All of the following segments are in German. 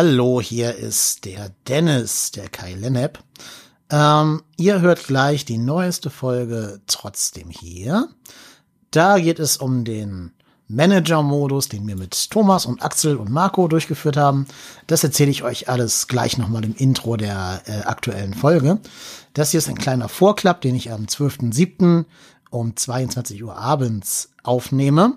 Hallo, hier ist der Dennis, der Kai Lennep. Ähm, ihr hört gleich die neueste Folge trotzdem hier. Da geht es um den Manager-Modus, den wir mit Thomas und Axel und Marco durchgeführt haben. Das erzähle ich euch alles gleich nochmal im Intro der äh, aktuellen Folge. Das hier ist ein kleiner Vorklapp, den ich am 12.07. um 22 Uhr abends aufnehme.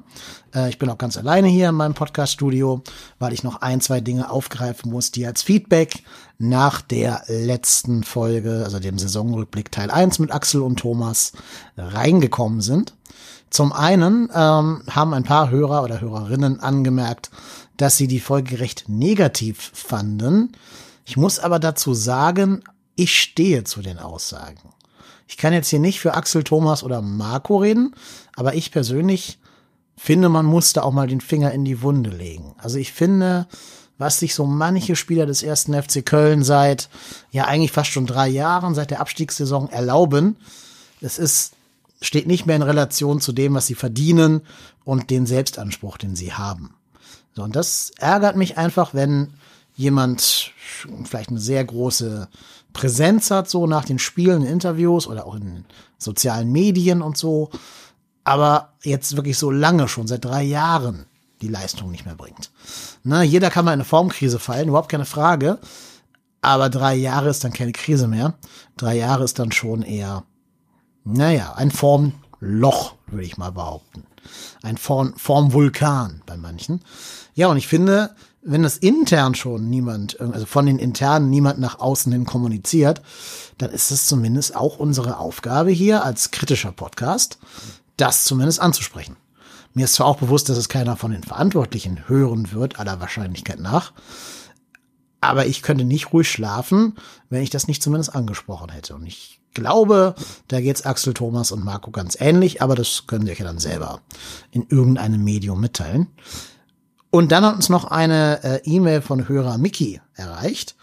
Äh, ich bin auch ganz alleine hier in meinem Podcast-Studio, weil ich noch ein, zwei Dinge aufgreifen muss, die als Feedback nach der letzten Folge, also dem Saisonrückblick Teil 1 mit Axel und Thomas, reingekommen sind. Zum einen ähm, haben ein paar Hörer oder Hörerinnen angemerkt, dass sie die Folge recht negativ fanden. Ich muss aber dazu sagen, ich stehe zu den Aussagen. Ich kann jetzt hier nicht für Axel, Thomas oder Marco reden, aber ich persönlich finde, man muss da auch mal den Finger in die Wunde legen. Also ich finde, was sich so manche Spieler des ersten FC Köln seit ja eigentlich fast schon drei Jahren, seit der Abstiegssaison erlauben, es ist steht nicht mehr in Relation zu dem, was sie verdienen und den Selbstanspruch, den sie haben. So, und das ärgert mich einfach, wenn jemand vielleicht eine sehr große Präsenz hat, so nach den Spielen, in Interviews oder auch in sozialen Medien und so, aber jetzt wirklich so lange schon, seit drei Jahren, die Leistung nicht mehr bringt. Na, jeder kann mal in eine Formkrise fallen, überhaupt keine Frage. Aber drei Jahre ist dann keine Krise mehr. Drei Jahre ist dann schon eher naja, ein Formloch, würde ich mal behaupten. Ein Form, Formvulkan bei manchen. Ja, und ich finde, wenn das intern schon niemand, also von den internen niemand nach außen hin kommuniziert, dann ist es zumindest auch unsere Aufgabe hier als kritischer Podcast, das zumindest anzusprechen. Mir ist zwar auch bewusst, dass es keiner von den Verantwortlichen hören wird, aller Wahrscheinlichkeit nach. Aber ich könnte nicht ruhig schlafen, wenn ich das nicht zumindest angesprochen hätte. Und ich glaube, da geht's Axel, Thomas und Marco ganz ähnlich, aber das können sie euch ja dann selber in irgendeinem Medium mitteilen. Und dann hat uns noch eine äh, E-Mail von Hörer Mickey erreicht.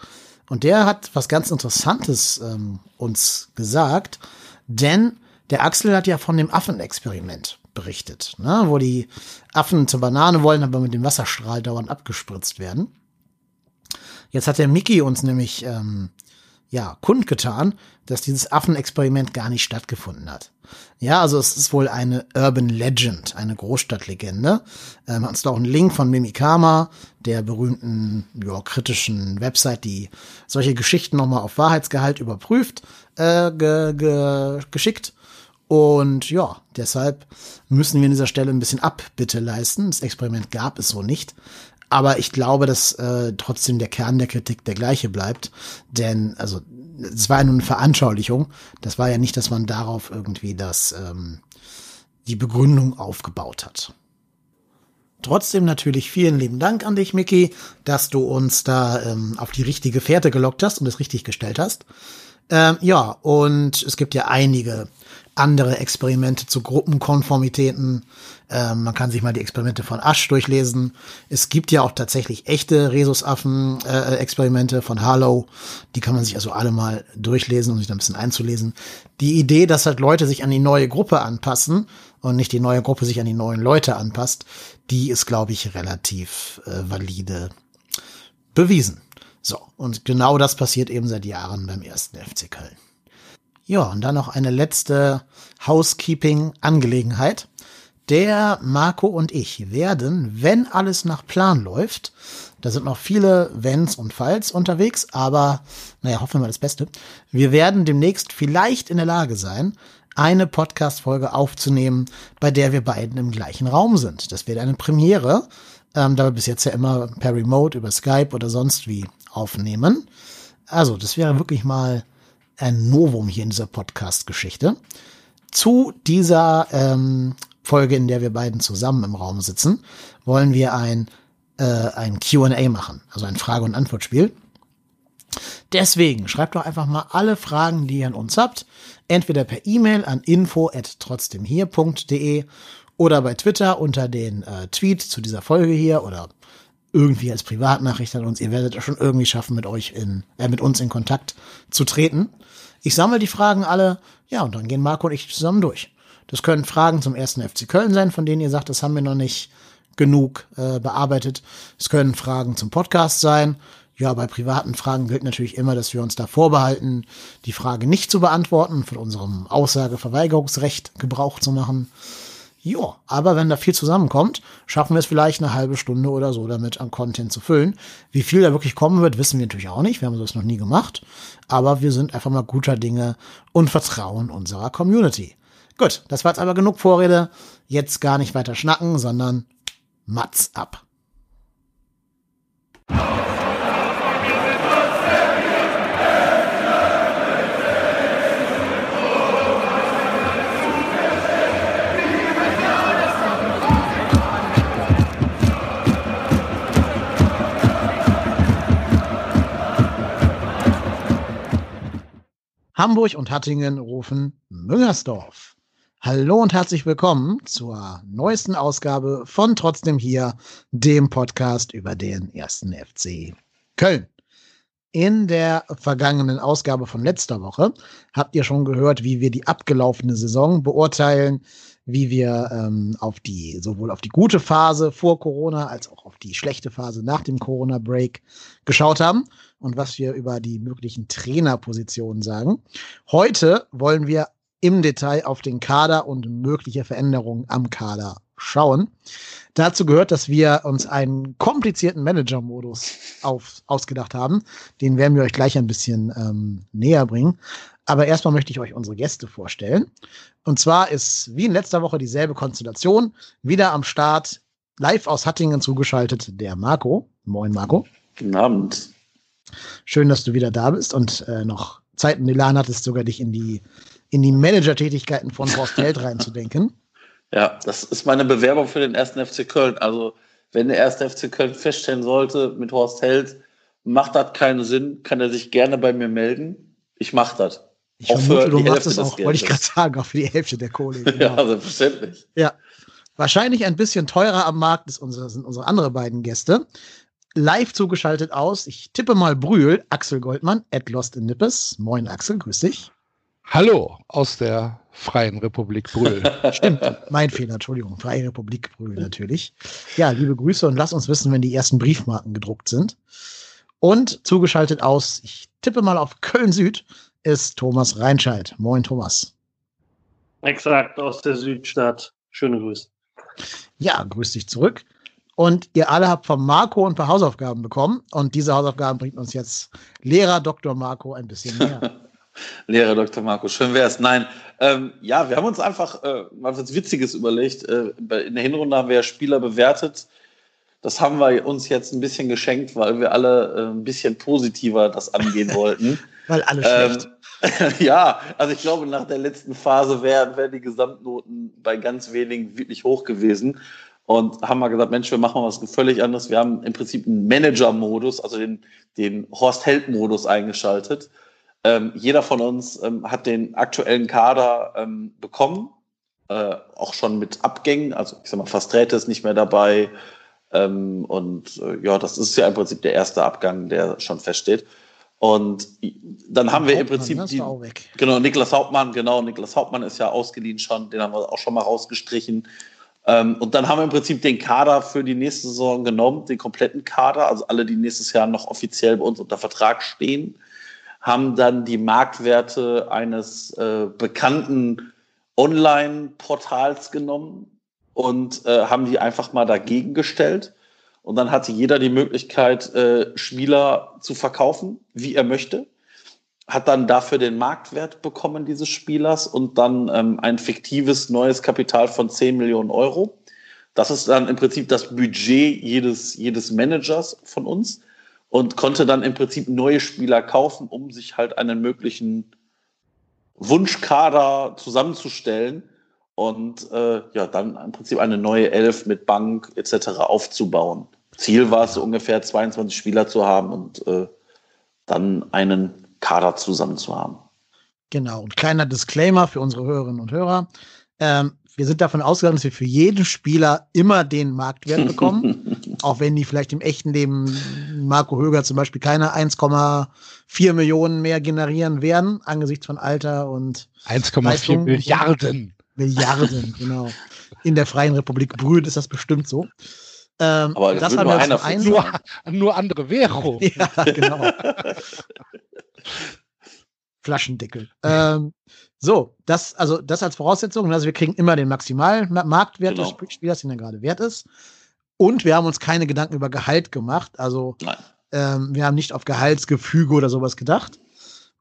Und der hat was ganz Interessantes ähm, uns gesagt, denn der Axel hat ja von dem Affenexperiment berichtet, ne, wo die Affen zur Banane wollen, aber mit dem Wasserstrahl dauernd abgespritzt werden. Jetzt hat der Mickey uns nämlich ähm, ja, kundgetan, dass dieses Affenexperiment gar nicht stattgefunden hat. Ja, also es ist wohl eine Urban Legend, eine Großstadtlegende. Ähm, hat uns da auch einen Link von Mimikama, der berühmten, ja, kritischen Website, die solche Geschichten nochmal auf Wahrheitsgehalt überprüft, äh, ge ge geschickt. Und ja, deshalb müssen wir an dieser Stelle ein bisschen Abbitte leisten. Das Experiment gab es so nicht. Aber ich glaube, dass äh, trotzdem der Kern der Kritik der gleiche bleibt. Denn, also, es war ja nur eine Veranschaulichung. Das war ja nicht, dass man darauf irgendwie das, ähm, die Begründung aufgebaut hat. Trotzdem natürlich vielen lieben Dank an dich, Mickey, dass du uns da ähm, auf die richtige Fährte gelockt hast und es richtig gestellt hast. Ähm, ja, und es gibt ja einige andere Experimente zu Gruppenkonformitäten. Ähm, man kann sich mal die Experimente von Asch durchlesen. Es gibt ja auch tatsächlich echte Rhesusaffen-Experimente äh, von Harlow. Die kann man sich also alle mal durchlesen, um sich da ein bisschen einzulesen. Die Idee, dass halt Leute sich an die neue Gruppe anpassen und nicht die neue Gruppe sich an die neuen Leute anpasst, die ist, glaube ich, relativ äh, valide bewiesen. So, und genau das passiert eben seit Jahren beim ersten FC Köln. Ja, und dann noch eine letzte Housekeeping-Angelegenheit. Der Marco und ich werden, wenn alles nach Plan läuft, da sind noch viele Wenns und Falls unterwegs, aber naja, hoffen wir mal das Beste. Wir werden demnächst vielleicht in der Lage sein, eine Podcast-Folge aufzunehmen, bei der wir beiden im gleichen Raum sind. Das wäre eine Premiere, ähm, da wir bis jetzt ja immer per Remote über Skype oder sonst wie aufnehmen. Also, das wäre wirklich mal ein Novum hier in dieser Podcast-Geschichte. Zu dieser ähm, Folge, in der wir beiden zusammen im Raum sitzen, wollen wir ein, äh, ein QA machen, also ein Frage- und Antwortspiel. Deswegen schreibt doch einfach mal alle Fragen, die ihr an uns habt, entweder per E-Mail an info@trotzdemhier.de oder bei Twitter unter den äh, Tweet zu dieser Folge hier oder irgendwie als Privatnachricht an uns. Ihr werdet es schon irgendwie schaffen, mit euch in, äh, mit uns in Kontakt zu treten. Ich sammle die Fragen alle, ja, und dann gehen Marco und ich zusammen durch. Das können Fragen zum ersten FC Köln sein, von denen ihr sagt, das haben wir noch nicht genug äh, bearbeitet. Es können Fragen zum Podcast sein. Ja, bei privaten Fragen gilt natürlich immer, dass wir uns da vorbehalten, die Frage nicht zu beantworten, von unserem Aussageverweigerungsrecht Gebrauch zu machen. Ja, aber wenn da viel zusammenkommt, schaffen wir es vielleicht eine halbe Stunde oder so damit an Content zu füllen. Wie viel da wirklich kommen wird, wissen wir natürlich auch nicht. Wir haben das noch nie gemacht. Aber wir sind einfach mal guter Dinge und vertrauen unserer Community. Gut, das war jetzt aber genug Vorrede. Jetzt gar nicht weiter schnacken, sondern Mats ab. Hamburg und Hattingen rufen Müngersdorf. Hallo und herzlich willkommen zur neuesten Ausgabe von Trotzdem hier, dem Podcast über den ersten FC Köln. In der vergangenen Ausgabe von letzter Woche habt ihr schon gehört, wie wir die abgelaufene Saison beurteilen, wie wir ähm, auf die sowohl auf die gute Phase vor Corona als auch auf die schlechte Phase nach dem Corona Break geschaut haben und was wir über die möglichen Trainerpositionen sagen. Heute wollen wir im Detail auf den Kader und mögliche Veränderungen am Kader schauen. Dazu gehört, dass wir uns einen komplizierten Manager-Modus ausgedacht haben. Den werden wir euch gleich ein bisschen ähm, näher bringen. Aber erstmal möchte ich euch unsere Gäste vorstellen. Und zwar ist wie in letzter Woche dieselbe Konstellation. Wieder am Start, live aus Hattingen zugeschaltet, der Marco. Moin, Marco. Guten Abend. Schön, dass du wieder da bist und äh, noch Zeit und Elan hattest, sogar dich in die, in die Manager-Tätigkeiten von Horst Held reinzudenken. Ja, das ist meine Bewerbung für den ersten FC Köln. Also, wenn der erste FC Köln feststellen sollte mit Horst Held, macht das keinen Sinn, kann er sich gerne bei mir melden. Ich mache das. Ich auch vermute, du machst es auch, wollte ich gerade sagen, auch für die Hälfte der Kohle. Genau. ja, selbstverständlich. Ja. Wahrscheinlich ein bisschen teurer am Markt ist unsere, sind unsere andere beiden Gäste live zugeschaltet aus. Ich tippe mal Brühl, Axel Goldmann, at Lost in Nippes. Moin Axel, grüß dich. Hallo aus der Freien Republik Brühl. Stimmt, mein Fehler, Entschuldigung. Freie Republik Brühl natürlich. Ja, liebe Grüße und lass uns wissen, wenn die ersten Briefmarken gedruckt sind. Und zugeschaltet aus, ich tippe mal auf Köln Süd, ist Thomas Reinscheid. Moin Thomas. Exakt, aus der Südstadt. Schöne Grüße. Ja, grüß dich zurück. Und ihr alle habt von Marco ein paar Hausaufgaben bekommen. Und diese Hausaufgaben bringt uns jetzt Lehrer Dr. Marco ein bisschen näher. Lehrer Dr. Marco, schön wär's. Nein, ähm, ja, wir haben uns einfach äh, mal was Witziges überlegt. Äh, in der Hinrunde haben wir ja Spieler bewertet. Das haben wir uns jetzt ein bisschen geschenkt, weil wir alle äh, ein bisschen positiver das angehen wollten. weil alle schlecht. Ähm, ja, also ich glaube, nach der letzten Phase wären wär die Gesamtnoten bei ganz wenigen wirklich hoch gewesen und haben mal gesagt, Mensch, wir machen mal was völlig anderes. Wir haben im Prinzip einen Manager-Modus, also den, den Horst-Held-Modus eingeschaltet. Ähm, jeder von uns ähm, hat den aktuellen Kader ähm, bekommen, äh, auch schon mit Abgängen. Also ich sag mal, Fasträte ist nicht mehr dabei. Ähm, und äh, ja, das ist ja im Prinzip der erste Abgang, der schon feststeht. Und dann haben wir im Prinzip die, genau Niklas Hauptmann, genau Niklas Hauptmann ist ja ausgeliehen schon, den haben wir auch schon mal rausgestrichen. Ähm, und dann haben wir im Prinzip den Kader für die nächste Saison genommen, den kompletten Kader, also alle, die nächstes Jahr noch offiziell bei uns unter Vertrag stehen, haben dann die Marktwerte eines äh, bekannten Online-Portals genommen und äh, haben die einfach mal dagegen gestellt. Und dann hatte jeder die Möglichkeit, äh, Spieler zu verkaufen, wie er möchte hat dann dafür den Marktwert bekommen dieses Spielers und dann ähm, ein fiktives neues Kapital von 10 Millionen Euro. Das ist dann im Prinzip das Budget jedes, jedes Managers von uns und konnte dann im Prinzip neue Spieler kaufen, um sich halt einen möglichen Wunschkader zusammenzustellen und äh, ja, dann im Prinzip eine neue Elf mit Bank etc. aufzubauen. Ziel war es, so ungefähr 22 Spieler zu haben und äh, dann einen Kader zusammen zu haben. Genau. Und kleiner Disclaimer für unsere Hörerinnen und Hörer. Ähm, wir sind davon ausgegangen, dass wir für jeden Spieler immer den Marktwert bekommen. auch wenn die vielleicht im echten Leben Marco Höger zum Beispiel keine 1,4 Millionen mehr generieren werden, angesichts von Alter und 1,4 Milliarden. Milliarden, genau. In der Freien Republik Brühl ist das bestimmt so. Ähm, Aber das das nur einer einen. Nur, nur andere Währung. Ja, genau. Flaschendeckel. Ähm, so, das, also das als Voraussetzung. Also wir kriegen immer den maximalen Ma- Marktwert Genau. des Spielers, den er gerade wert ist. Und wir haben uns keine Gedanken über Gehalt gemacht. Also ähm, wir haben nicht auf Gehaltsgefüge oder sowas gedacht.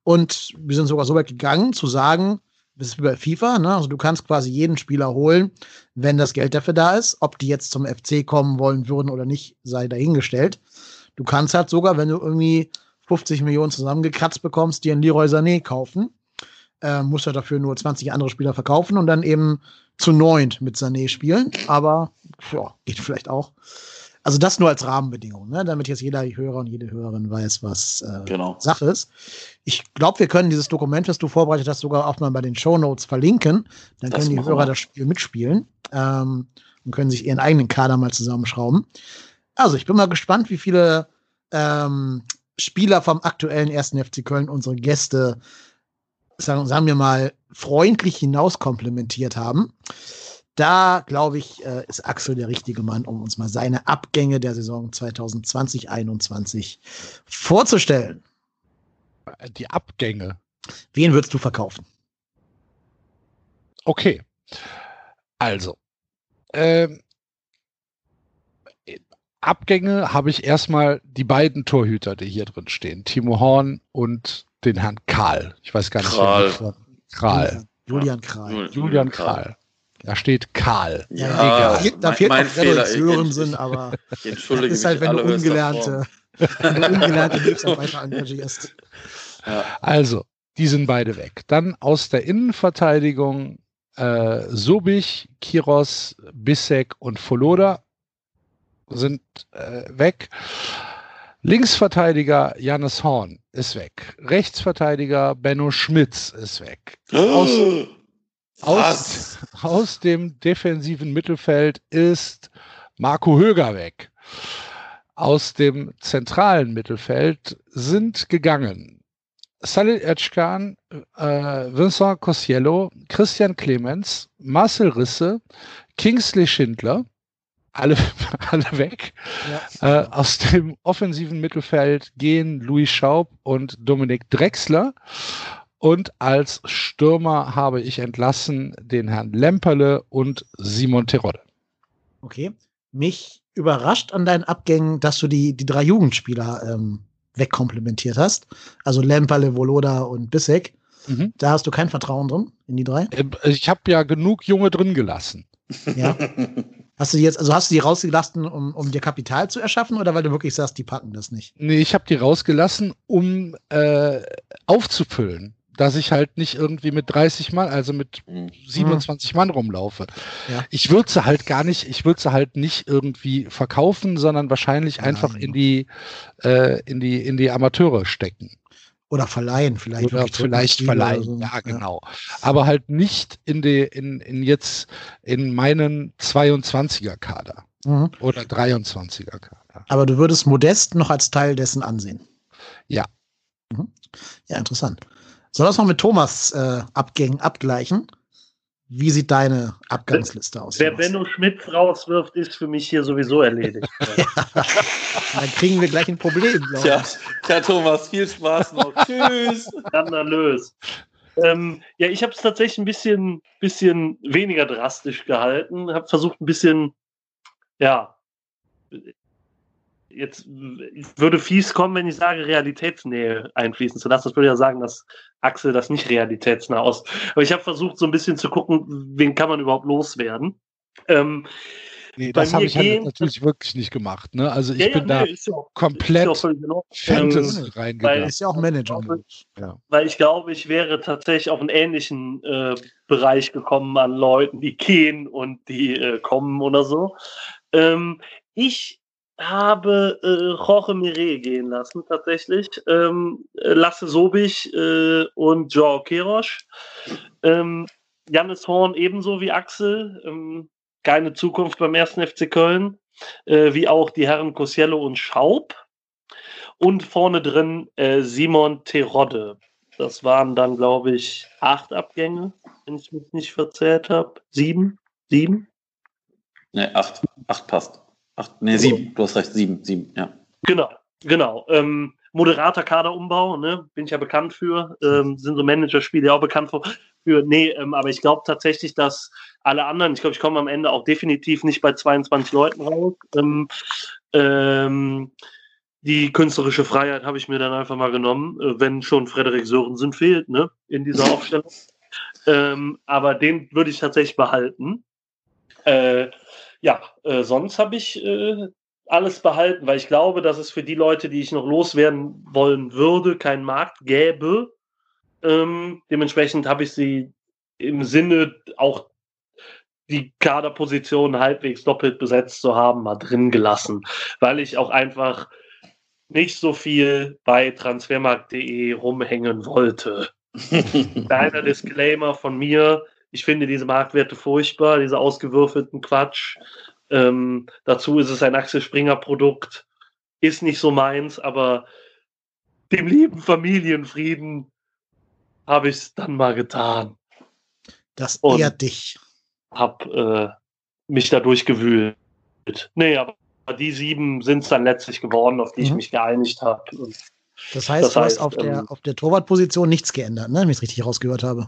Und wir sind sogar so weit gegangen, zu sagen, ist wie bei FIFA, ne? Also du kannst quasi jeden Spieler holen, wenn das Geld dafür da ist. Ob die jetzt zum FC kommen wollen würden oder nicht, sei dahingestellt. Du kannst halt sogar, wenn du irgendwie 50 Millionen zusammengekratzt bekommst, dir einen Leroy Sané kaufen. Äh, musst ja dafür nur 20 andere Spieler verkaufen und dann eben zu neunt mit Sané spielen. Aber ja, geht vielleicht auch. Also das nur als Rahmenbedingung, ne? damit jetzt jeder Hörer und jede Hörerin weiß, was äh, Genau. Sache ist. Ich glaube, wir können dieses Dokument, das du vorbereitet hast, sogar auch mal bei den Show Notes verlinken. Dann Das können die Hörer wir. das Spiel mitspielen ähm, und können sich ihren eigenen Kader mal zusammenschrauben. Also ich bin mal gespannt, wie viele ähm, Spieler vom aktuellen ersten FC Köln unsere Gäste, sagen, sagen wir mal, freundlich hinaus komplimentiert haben. Da, glaube ich, äh, ist Axel der richtige Mann, um uns mal seine Abgänge der Saison 2020-21 vorzustellen. Die Abgänge. Wen würdest du verkaufen? Okay. Also. Ähm, Abgänge habe ich erstmal die beiden Torhüter, die hier drin stehen. Timo Horn und den Herrn Karl. Ich weiß gar nicht, Kral. wer das war. Kral. Julian Kral. Julian Kral. Da steht Karl. Ja, Da fehlt- da mein- fehlt mein noch Fehler. Sörensen, aber Ich entschuldige ist halt, wenn du ungelernte, wenn du ungelernte Hilfsarbeiter engagierst. Ja. Also, die sind beide weg. Dann aus der Innenverteidigung äh, Sobich, Kiros, Bissek und Foloda sind äh, weg. Linksverteidiger Jannis Horn ist weg. Rechtsverteidiger Benno Schmitz ist weg. Aus, aus, aus dem defensiven Mittelfeld ist Marco Höger weg. Aus dem zentralen Mittelfeld sind gegangen Salil Özcan, äh, Vincent Cosiello, Christian Clemens, Marcel Risse, Kingsley Schindler, alle, alle weg. Ja. Äh, aus dem offensiven Mittelfeld gehen Louis Schaub und Dominik Drexler. Und als Stürmer habe ich entlassen den Herrn Lemperle und Simon Terodde. Okay. Mich überrascht an deinen Abgängen, dass du die, die drei Jugendspieler ähm, wegkomplimentiert hast. Also Lemperle, Voloda und Bissek. Mhm. Da hast du kein Vertrauen drin in die drei. Äh, Ich habe ja genug Junge drin gelassen. Ja. Hast du die jetzt, also hast du die rausgelassen, um, um dir Kapital zu erschaffen oder weil du wirklich sagst, die packen das nicht? Nee, ich habe die rausgelassen, um äh, aufzufüllen, dass ich halt nicht irgendwie mit 30 Mann, also mit 27 Mann rumlaufe. Ja. Ich würde sie halt gar nicht, ich würde sie halt nicht irgendwie verkaufen, sondern wahrscheinlich einfach Nein. in die, äh, in die, in die Amateure stecken. Oder verleihen vielleicht. Oder vielleicht verleihen. so. Ja, genau. Aber halt nicht in die, in, in jetzt in meinen 22er Kader Mhm. oder 23er Kader. Aber du würdest Modest noch als Teil dessen ansehen. Ja. Mhm. Ja, interessant. Soll das noch mit Thomas äh, Abgängen abgleichen? Wie sieht deine Abgangsliste aus? Wer? Benno Schmitz rauswirft, ist für mich hier sowieso erledigt. Dann kriegen wir gleich ein Problem, glaube tja, Thomas, viel Spaß noch. Tschüss. Skandalös. Ähm, ja, ich habe es tatsächlich ein bisschen, bisschen weniger drastisch gehalten. Habe versucht, ein bisschen, ja, jetzt würde fies kommen, wenn ich sage, Realitätsnähe einfließen zu lassen. Das würde ja sagen, dass Axel das nicht realitätsnah aus. Aber ich habe versucht, so ein bisschen zu gucken, wen kann man überhaupt loswerden. Ähm, Nee, das habe ich halt natürlich wirklich nicht gemacht. Ne? Also ich ja, ja, bin da nee, ist ja auch- komplett ja. Fantasy Ähm, reingegangen. Ist ja auch Manager. weil ich glaube, ich wäre tatsächlich auf einen ähnlichen äh, Bereich gekommen an Leuten, die gehen und die äh, kommen oder so. Ähm, ich habe äh, Jorge Mire gehen lassen, tatsächlich. Ähm, äh, Lasse Sobich äh, und Joao Kerosch. Ähm, Jannis Horn ebenso wie Axel. Ähm, keine Zukunft beim ersten FC Köln. Äh, wie auch die Herren Cosiello und Schaub. Und vorne drin äh, Simon Terodde. Das waren dann, glaube ich, acht Abgänge, wenn ich mich nicht verzählt habe. Sieben? Sieben? Ne, acht. Acht passt. Acht, nee, sieben. Du hast recht, sieben, sieben, ja. Genau, genau. Ähm, moderater Kaderumbau, ne? bin ich ja bekannt für. Ähm, sind so Managerspiele auch bekannt für. für nee, ähm, aber ich glaube tatsächlich, dass alle anderen, ich glaube, ich komme am Ende auch definitiv nicht bei 22 Leuten raus. Ähm, ähm, die künstlerische Freiheit habe ich mir dann einfach mal genommen, äh, wenn schon Frederik Sörensen fehlt, ne, in dieser Aufstellung. Ähm, aber den würde ich tatsächlich behalten. Äh, ja, äh, sonst habe ich äh, alles behalten, weil ich glaube, dass es für die Leute, die ich noch loswerden wollen würde, keinen Markt gäbe. Ähm, dementsprechend habe ich sie im Sinne auch die Kaderposition halbwegs doppelt besetzt zu haben, mal drin gelassen, weil ich auch einfach nicht so viel bei transfermarkt.de rumhängen wollte. Kleiner Disclaimer von mir. Ich finde diese Marktwerte furchtbar, diese ausgewürfelten Quatsch. Ähm, dazu ist es ein Axel Springer Produkt. Ist nicht so meins, aber dem lieben Familienfrieden habe ich es dann mal getan. Das ehrt dich. Hab äh, mich dadurch gewühlt. Nee, aber die sieben sind es dann letztlich geworden, auf die mhm. ich mich geeinigt habe. Das heißt, das du heißt, hast auf ähm, der, auf der Torwartposition nichts geändert, ne? wenn ich es richtig rausgehört habe.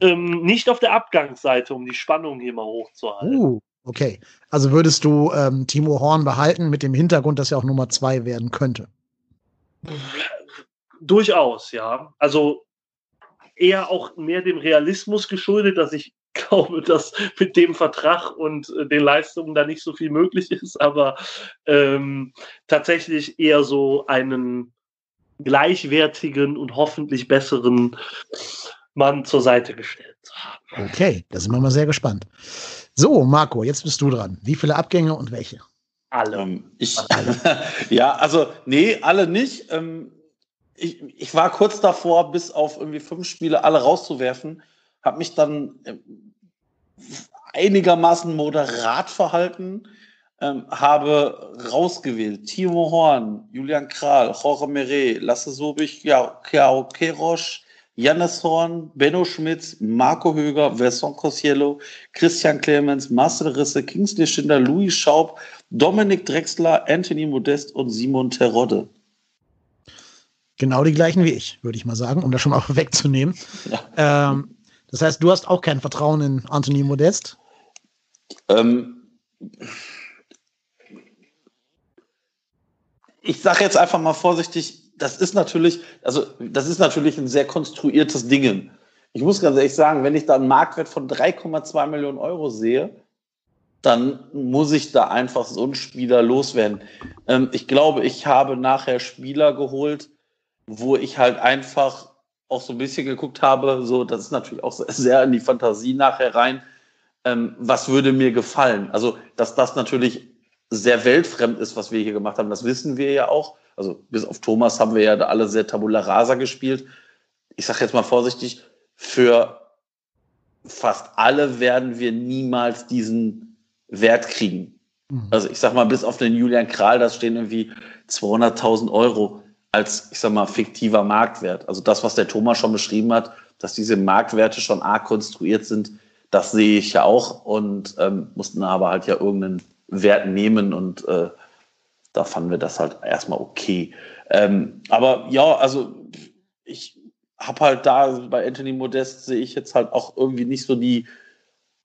Ähm, nicht auf der Abgangsseite, um die Spannung hier mal hochzuhalten. Uh, okay. Also würdest du ähm, Timo Horn behalten mit dem Hintergrund, dass er auch Nummer zwei werden könnte? Durchaus, ja. Also eher auch mehr dem Realismus geschuldet, dass ich glaube, dass mit dem Vertrag und äh, den Leistungen da nicht so viel möglich ist, aber ähm, tatsächlich eher so einen gleichwertigen und hoffentlich besseren Mann zur Seite gestellt zu haben. Okay, da sind wir mal sehr gespannt. So, Marco, jetzt bist du dran. Wie viele Abgänge und welche? Alle. Ähm, ich, ja, also, nee, alle nicht. Ähm, ich, ich war kurz davor, bis auf irgendwie fünf Spiele alle rauszuwerfen, habe mich dann äh, einigermaßen moderat verhalten ähm, habe rausgewählt Timo Horn, Julian Kral, Jorge Meret, Lasse Sobich, Kiao Kerosch, Jannes Horn, Benno Schmitz, Marco Höger, Vincent Cosiello, Christian Clemens, Marcel Risse, Kingsley Schinder, Louis Schaub, Dominik Drexler, Anthony Modest und Simon Terodde. Genau die gleichen wie ich, würde ich mal sagen, um das schon mal wegzunehmen. Ja. Ähm, das heißt, du hast auch kein Vertrauen in Anthony Modest? Ähm, ich sage jetzt einfach mal vorsichtig, das ist natürlich, also das ist natürlich ein sehr konstruiertes Ding. Ich muss ganz ehrlich sagen, wenn ich da einen Marktwert von 3,2 Millionen Euro sehe, dann muss ich da einfach so einen Spieler loswerden. Ähm, ich glaube, ich habe nachher Spieler geholt, wo ich halt einfach auch so ein bisschen geguckt habe, so, das ist natürlich auch sehr in die Fantasie nachher rein. Ähm, was würde mir gefallen? Also, dass das natürlich sehr weltfremd ist, was wir hier gemacht haben. Das wissen wir ja auch. Also bis auf Thomas haben wir ja da alle sehr tabula rasa gespielt. Ich sage jetzt mal vorsichtig, für fast alle werden wir niemals diesen Wert kriegen. Mhm. Also ich sag mal, bis auf den Julian Kral, da stehen irgendwie 200.000 Euro als, ich sag mal, fiktiver Marktwert. Also das, was der Thomas schon beschrieben hat, dass diese Marktwerte schon arg konstruiert sind, das sehe ich ja auch und ähm, mussten aber halt ja irgendeinen Wert nehmen und äh, da fanden wir das halt erstmal okay. Ähm, aber ja, also ich habe halt da bei Anthony Modest sehe ich jetzt halt auch irgendwie nicht so die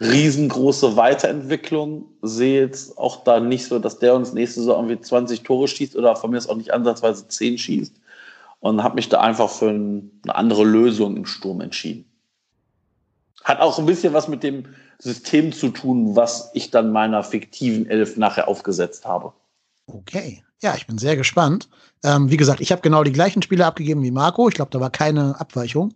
riesengroße Weiterentwicklung. Sehe jetzt auch da nicht so, dass der uns nächste Saison irgendwie 20 Tore schießt oder von mir ist auch nicht ansatzweise 10 schießt. Und habe mich da einfach für ein, eine andere Lösung im Sturm entschieden. Hat auch ein bisschen was mit dem System zu tun, was ich dann meiner fiktiven Elf nachher aufgesetzt habe. Okay. Ja, ich bin sehr gespannt. Ähm, wie gesagt, ich habe genau die gleichen Spiele abgegeben wie Marco. Ich glaube, da war keine Abweichung.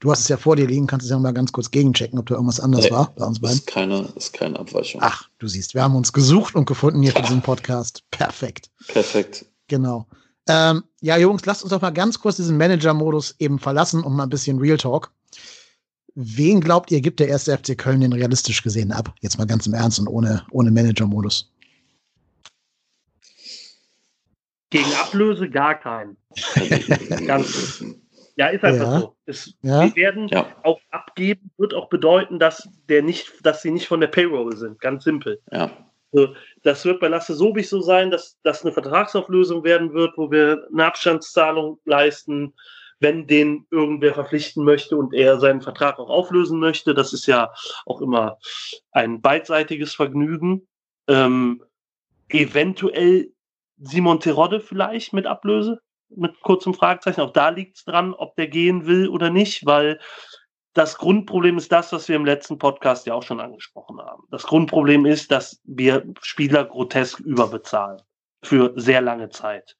Du hast es ja vor dir liegen, kannst es ja mal ganz kurz gegenchecken, ob da irgendwas anders nee, war bei uns beiden. Ist keine, ist keine Abweichung. Ach, du siehst, wir haben uns gesucht und gefunden hier für diesen Podcast. Perfekt. Perfekt. Genau. Ähm, ja, Jungs, lasst uns doch mal ganz kurz diesen Manager-Modus eben verlassen und mal ein bisschen Real Talk. Wen glaubt ihr, gibt der erste FC Köln den realistisch gesehen ab? Jetzt mal ganz im Ernst und ohne, ohne Manager-Modus. Gegen Ablöse gar keinen. ganz, ja, ist einfach ja. so. Es, ja. Wir werden ja. auch abgeben, wird auch bedeuten, dass der nicht, dass sie nicht von der Payroll sind. Ganz simpel. Ja. Das wird bei Lasse Sobich so sein, dass das eine Vertragsauflösung werden wird, wo wir eine Abstandszahlung leisten, wenn den irgendwer verpflichten möchte und er seinen Vertrag auch auflösen möchte. Das ist ja auch immer ein beidseitiges Vergnügen. Ähm, eventuell Simon Terodde vielleicht mit Ablöse, mit kurzem Fragezeichen. Auch da liegt es dran, ob der gehen will oder nicht, weil das Grundproblem ist das, was wir im letzten Podcast ja auch schon angesprochen haben. Das Grundproblem ist, dass wir Spieler grotesk überbezahlen für sehr lange Zeit.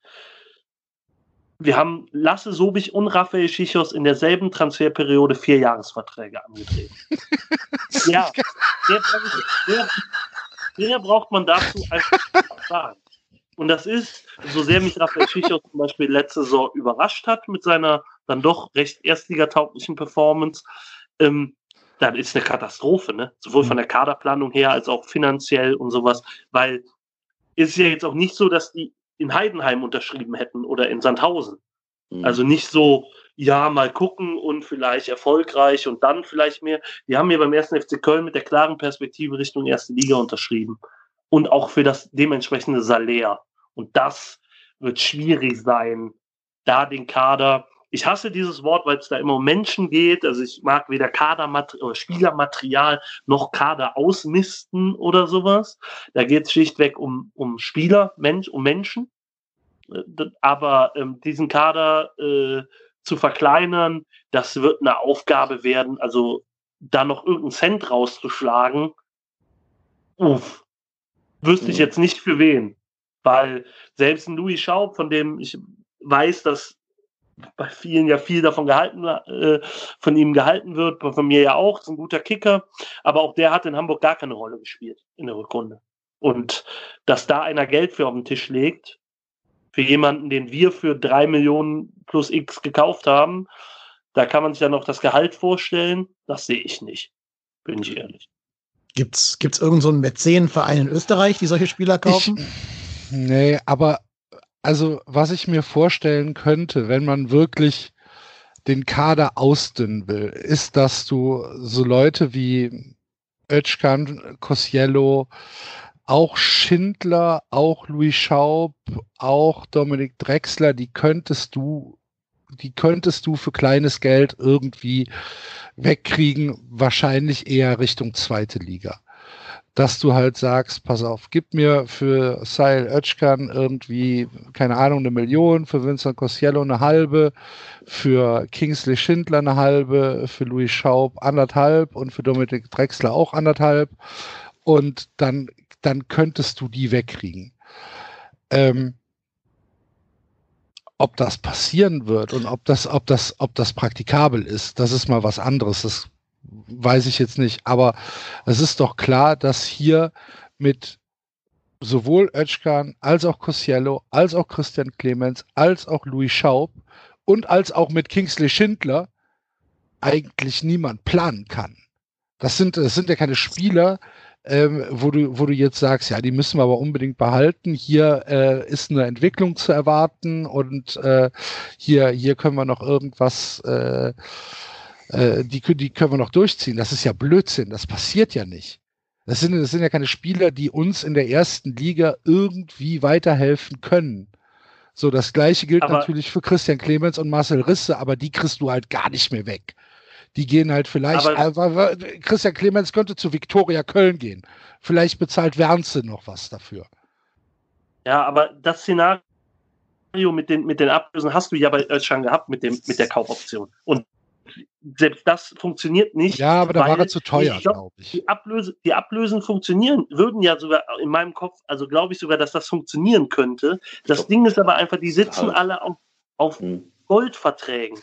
Wir haben Lasse Sobich und Raphael Schichos in derselben Transferperiode vier Jahresverträge angedreht. ja, der, der, der, braucht man dazu einfach sagen. Und das ist, so sehr mich Raphael Schichos zum Beispiel letzte Saison überrascht hat mit seiner dann doch recht erstligatauglichen Performance, ähm, dann ist eine Katastrophe, ne? Sowohl von der Kaderplanung her als auch finanziell und sowas, weil ist ja jetzt auch nicht so, dass die in Heidenheim unterschrieben hätten oder in Sandhausen. Mhm. Also nicht so, ja, mal gucken und vielleicht erfolgreich und dann vielleicht mehr. Die haben hier beim ersten FC Köln mit der klaren Perspektive Richtung erste Liga unterschrieben. Und auch für das dementsprechende Salär. Und das wird schwierig sein, da den Kader ich hasse dieses Wort, weil es da immer um Menschen geht. Also ich mag weder Kadermaterial Spielermaterial noch Kader ausmisten oder sowas. Da geht es schlichtweg um, um Spieler, Mensch, um Menschen. Äh, aber ähm, diesen Kader äh, zu verkleinern, das wird eine Aufgabe werden. Also da noch irgendeinen Cent rauszuschlagen, uff, wüsste ich mhm. jetzt nicht für wen. Weil selbst ein Louis Schaub, von dem ich weiß, dass bei vielen ja viel davon gehalten, äh, von ihm gehalten wird, von mir ja auch, ist ein guter Kicker, aber auch der hat in Hamburg gar keine Rolle gespielt in der Rückrunde. Und dass da einer Geld für auf den Tisch legt, für jemanden, den wir für drei Millionen plus X gekauft haben, da kann man sich ja noch das Gehalt vorstellen, das sehe ich nicht, bin ich ehrlich. Gibt's, gibt's irgendeinen so Mäzenenverein in Österreich, die solche Spieler kaufen? Ich, nee, aber also, was ich mir vorstellen könnte, wenn man wirklich den Kader ausdünnen will, ist, dass du so Leute wie Özcan, Kosiello, auch Schindler, auch Louis Schaub, auch Dominik Drexler, die könntest du, die könntest du für kleines Geld irgendwie wegkriegen, wahrscheinlich eher Richtung zweite Liga dass du halt sagst, pass auf, gib mir für Seil Özcan irgendwie, keine Ahnung, eine Million, für Vincent Cosiello eine halbe, für Kingsley Schindler eine halbe, für Louis Schaub anderthalb und für Dominik Drexler auch anderthalb. Und dann, dann könntest du die wegkriegen. Ähm, ob das passieren wird und ob das, ob das, ob das praktikabel ist, das ist mal was anderes. Das weiß ich jetzt nicht. Aber es ist doch klar, dass hier mit sowohl Özcan als auch Cosiello, als auch Christian Clemens, als auch Louis Schaub und als auch mit Kingsley Schindler eigentlich niemand planen kann. Das sind, das sind ja keine Spieler, ähm, wo, du, wo du jetzt sagst, ja, die müssen wir aber unbedingt behalten. Hier äh, ist eine Entwicklung zu erwarten und äh, hier, hier können wir noch irgendwas äh, äh, die, die können wir noch durchziehen. Das ist ja Blödsinn, das passiert ja nicht. Das sind, das sind ja keine Spieler, die uns in der ersten Liga irgendwie weiterhelfen können. So, das gleiche gilt aber natürlich für Christian Clemens und Marcel Risse, aber die kriegst du halt gar nicht mehr weg. Die gehen halt vielleicht, aber, äh, Christian Clemens könnte zu Viktoria Köln gehen. Vielleicht bezahlt Wernse noch was dafür. Ja, aber das Szenario mit den, mit den Ablösen hast du ja bei Özcan gehabt mit, dem, mit der Kaufoption. Und selbst das funktioniert nicht. Ja, aber da war er zu teuer, glaube ich. Die, Ablöse, die Ablösen funktionieren, würden ja sogar in meinem Kopf, also glaube ich sogar, dass das funktionieren könnte. Das Ding ist aber einfach, die sitzen alle auf, auf hm. Goldverträgen.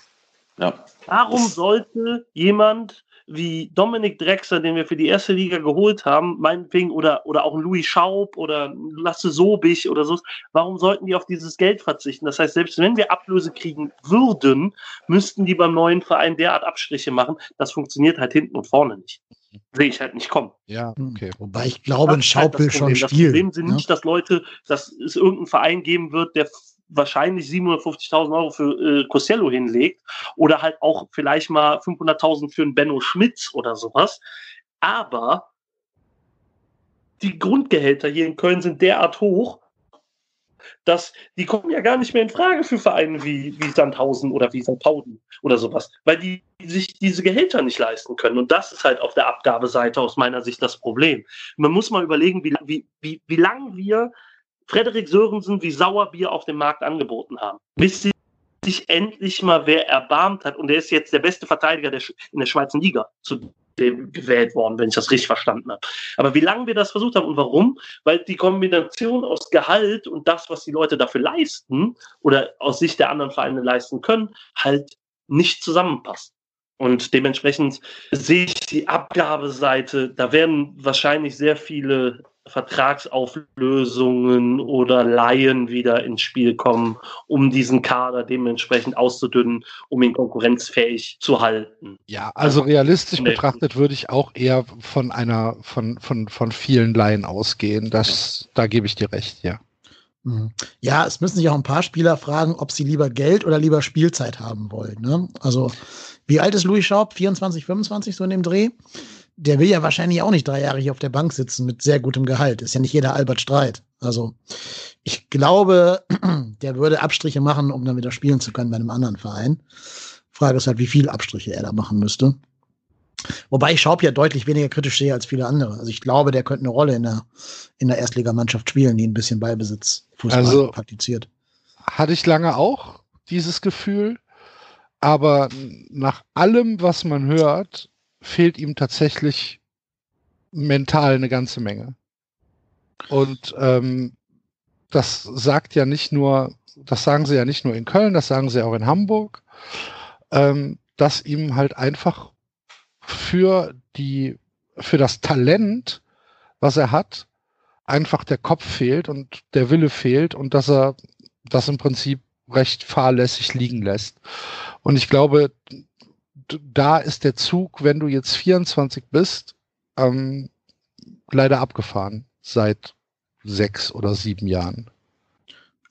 Ja. Warum sollte jemand wie Dominik Drexler, den wir für die erste Liga geholt haben, meinetwegen, oder, oder auch Louis Schaub oder Lasse Sobich oder so, warum sollten die auf dieses Geld verzichten? Das heißt, selbst wenn wir Ablöse kriegen würden, müssten die beim neuen Verein derart Abstriche machen. Das funktioniert halt hinten und vorne nicht. Sehe ich halt nicht kommen. Ja, hm. okay. Wobei ich glaube, ein Schaub will schon spielen. Das Problem sind ja? nicht, dass Leute, dass es irgendeinen Verein geben wird, der wahrscheinlich 750.000 Euro für äh, Costello hinlegt oder halt auch vielleicht mal 500.000 für einen Benno Schmitz oder sowas. Aber die Grundgehälter hier in Köln sind derart hoch, dass die kommen ja gar nicht mehr in Frage für Vereine wie, wie Sandhausen oder wie St. Pauli oder sowas, weil die sich diese Gehälter nicht leisten können. Und das ist halt auf der Abgabeseite aus meiner Sicht das Problem. Man muss mal überlegen, wie, wie, wie, wie lange wir Frederik Sörensen wie Sauerbier auf dem Markt angeboten haben, bis sich endlich mal wer erbarmt hat. Und er ist jetzt der beste Verteidiger der, in der Schweizer Liga zu dem gewählt worden, wenn ich das richtig verstanden habe. Aber wie lange wir das versucht haben und warum? Weil die Kombination aus Gehalt und das, was die Leute dafür leisten oder aus Sicht der anderen Vereine leisten können, halt nicht zusammenpasst. Und dementsprechend sehe ich die Abgabeseite, da werden wahrscheinlich sehr viele Vertragsauflösungen oder Laien wieder ins Spiel kommen, um diesen Kader dementsprechend auszudünnen, um ihn konkurrenzfähig zu halten. Ja, also realistisch nee. betrachtet würde ich auch eher von einer, von, von, von vielen Laien ausgehen. Das, da gebe ich dir recht, ja. Mhm. Ja, es müssen sich auch ein paar Spieler fragen, ob sie lieber Geld oder lieber Spielzeit haben wollen. Ne? Also, wie alt ist Louis Schaub? 24, 25 so in dem Dreh? Der will ja wahrscheinlich auch nicht drei Jahre hier auf der Bank sitzen mit sehr gutem Gehalt. Ist ja nicht jeder Albert Streit. Also ich glaube, der würde Abstriche machen, um dann wieder spielen zu können bei einem anderen Verein. Frage ist halt, wie viel Abstriche er da machen müsste. Wobei ich Schaub ja deutlich weniger kritisch sehe als viele andere. Also ich glaube, der könnte eine Rolle in der, in der Erstligamannschaft spielen, die ein bisschen Beibesitz Fußball also, praktiziert. Hatte ich lange auch dieses Gefühl. Aber nach allem, was man hört, fehlt ihm tatsächlich mental eine ganze Menge. Und ähm, das sagt ja nicht nur, das sagen sie ja nicht nur in Köln, das sagen sie auch in Hamburg, ähm, dass ihm halt einfach für die, für das Talent, was er hat, einfach der Kopf fehlt und der Wille fehlt und dass er das im Prinzip recht fahrlässig liegen lässt. Und ich glaube, da ist der Zug, wenn du jetzt 24 bist, ähm, leider abgefahren seit sechs oder sieben Jahren.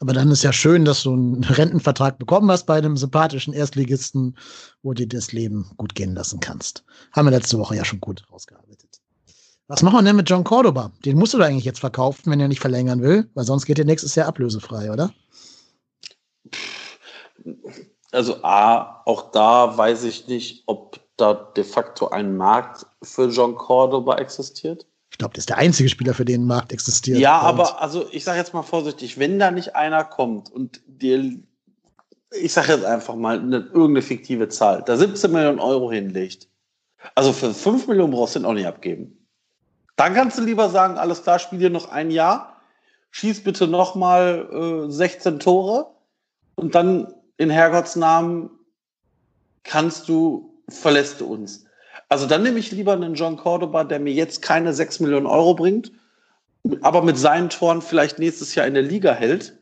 Aber dann ist ja schön, dass du einen Rentenvertrag bekommen hast bei einem sympathischen Erstligisten, wo du das Leben gut gehen lassen kannst. Haben wir letzte Woche ja schon gut rausgearbeitet. Was machen wir denn mit John Cordoba? Den musst du da eigentlich jetzt verkaufen, wenn er nicht verlängern will, weil sonst geht der nächstes Jahr ablösefrei, oder? Also A, auch da weiß ich nicht, ob da de facto ein Markt für John Cordoba existiert. Ich glaube, das ist der einzige Spieler, für den ein Markt existiert. Ja, aber also ich sage jetzt mal vorsichtig, wenn da nicht einer kommt und dir, ich sage jetzt einfach mal eine, irgendeine fiktive Zahl, da 17 Millionen Euro hinlegt, also für 5 Millionen brauchst du den auch nicht abgeben. Dann kannst du lieber sagen, alles klar, spiel dir noch ein Jahr, schieß bitte noch mal äh, 16 Tore und dann in Herrgotts Namen kannst du, verlässt du uns. Also dann nehme ich lieber einen John Cordoba, der mir jetzt keine 6 Millionen Euro bringt, aber mit seinen Toren vielleicht nächstes Jahr in der Liga hält,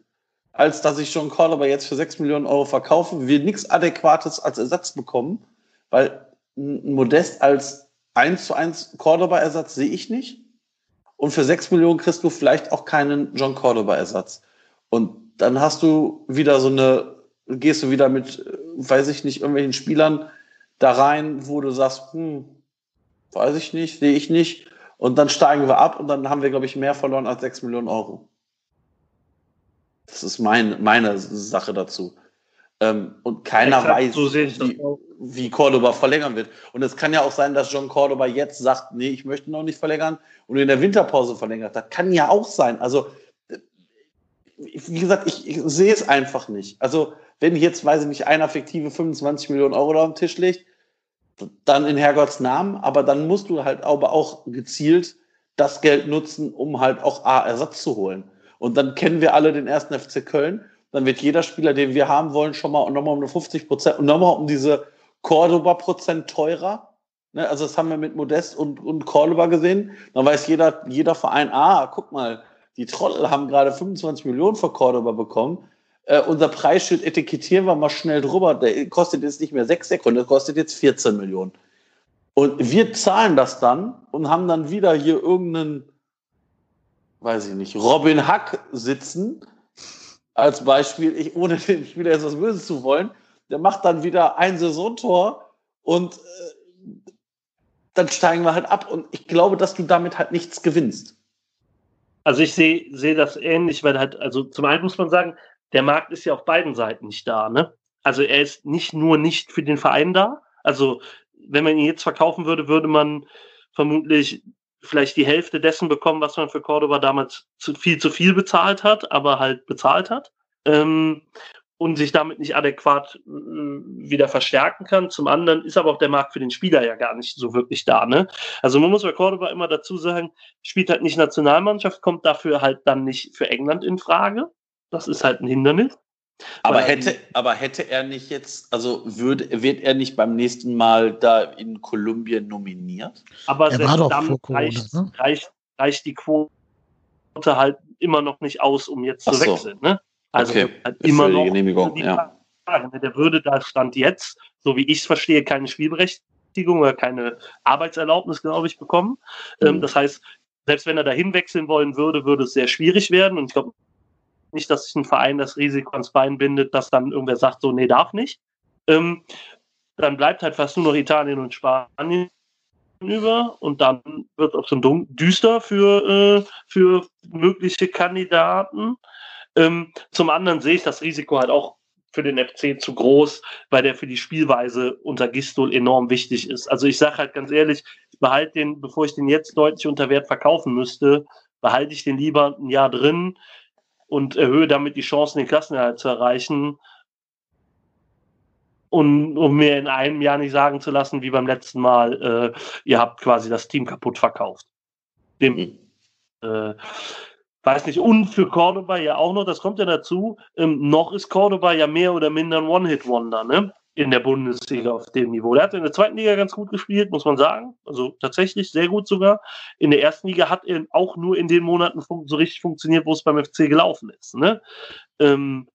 als dass ich John Cordoba jetzt für 6 Millionen Euro verkaufe, wir nichts Adäquates als Ersatz bekommen, weil ein Modest als 1 zu 1 Cordoba-Ersatz sehe ich nicht. Und für 6 Millionen kriegst du vielleicht auch keinen John Cordoba-Ersatz. Und dann hast du wieder so eine gehst du wieder mit, weiß ich nicht, irgendwelchen Spielern da rein, wo du sagst, hm, weiß ich nicht, sehe ich nicht. Und dann steigen wir ab und dann haben wir, glaube ich, mehr verloren als 6 Millionen Euro. Das ist mein, meine Sache dazu. Ähm, und keiner Exakt, weiß, so wie, wie Cordoba verlängern wird. Und es kann ja auch sein, dass John Cordoba jetzt sagt, nee, ich möchte noch nicht verlängern und in der Winterpause verlängert. Das kann ja auch sein. Also, wie gesagt, ich, ich sehe es einfach nicht. Also, wenn jetzt, weiß ich nicht, einer fiktive 25 Millionen Euro da am Tisch legt, dann in Herrgotts Namen, aber dann musst du halt aber auch gezielt das Geld nutzen, um halt auch A, Ersatz zu holen. Und dann kennen wir alle den ersten FC Köln. Dann wird jeder Spieler, den wir haben wollen, schon mal nochmal um 50 Prozent und nochmal um diese Cordoba-Prozent teurer. Ne, also das haben wir mit Modest und, und Cordoba gesehen. Dann weiß jeder, jeder Verein, ah, guck mal, die Trottel haben gerade 25 Millionen für Cordoba bekommen äh, unser Preisschild etikettieren wir mal schnell drüber, der kostet jetzt nicht mehr 6 Sekunden, der kostet jetzt 14 Millionen. Und wir zahlen das dann und haben dann wieder hier irgendeinen, weiß ich nicht, Robin Hack sitzen, als Beispiel, ich, ohne dem Spieler jetzt was Böses zu wollen, der macht dann wieder ein Saisontor und äh, dann steigen wir halt ab. Und ich glaube, dass du damit halt nichts gewinnst. Also ich sehe sehe das ähnlich, weil halt, also zum einen muss man sagen, der Markt ist ja auf beiden Seiten nicht da, ne? Also er ist nicht nur nicht für den Verein da. Also wenn man ihn jetzt verkaufen würde, würde man vermutlich vielleicht die Hälfte dessen bekommen, was man für Cordoba damals zu viel zu viel bezahlt hat, aber halt bezahlt hat. Ähm, und sich damit nicht adäquat äh, wieder verstärken kann. Zum anderen ist aber auch der Markt für den Spieler ja gar nicht so wirklich da. Ne? Also man muss bei Cordoba immer dazu sagen, spielt halt nicht Nationalmannschaft, kommt dafür halt dann nicht für England in Frage. Das ist halt ein Hindernis. Aber hätte, aber hätte er nicht jetzt, also würde, wird er nicht beim nächsten Mal da in Kolumbien nominiert? Aber Er war doch damit vor Corona, reicht, ne? reicht, reicht die Quote halt immer noch nicht aus, um jetzt Ach zu so. wechseln. Ne? Also Okay, halt für immer die noch Genehmigung, die ja. Frage, ne? Der würde da Stand jetzt, so wie ich es verstehe, keine Spielberechtigung oder keine Arbeitserlaubnis, glaube ich, bekommen. Ähm, Mhm. das heißt, selbst wenn er dahin wechseln wollen würde, würde es sehr schwierig werden. Und ich glaube nicht, dass sich ein Verein das Risiko ans Bein bindet, dass dann irgendwer sagt, so, nee, darf nicht. Ähm, dann bleibt halt fast nur noch Italien und Spanien über und dann wird es auch schon düster für, äh, für mögliche Kandidaten. Ähm, zum anderen sehe ich das Risiko halt auch für den FC zu groß, weil der für die Spielweise unter Gistol enorm wichtig ist. Also ich sage halt ganz ehrlich, ich behalte den, bevor ich den jetzt deutlich unter Wert verkaufen müsste, behalte ich den lieber ein Jahr drin und erhöhe damit die Chancen, den Klassenerhalt zu erreichen. Und um mir in einem Jahr nicht sagen zu lassen, wie beim letzten Mal, äh, ihr habt quasi das Team kaputt verkauft. Dem, Mhm. äh, weiß nicht, und für Cordoba ja auch noch, das kommt ja dazu, ähm, noch ist Cordoba ja mehr oder minder ein One-Hit-Wonder, ne? In der Bundesliga auf dem Niveau. Der hat in der zweiten Liga ganz gut gespielt, muss man sagen. Also tatsächlich sehr gut sogar. In der ersten Liga hat er auch nur in den Monaten so richtig funktioniert, wo es beim FC gelaufen ist. Ne? Ähm,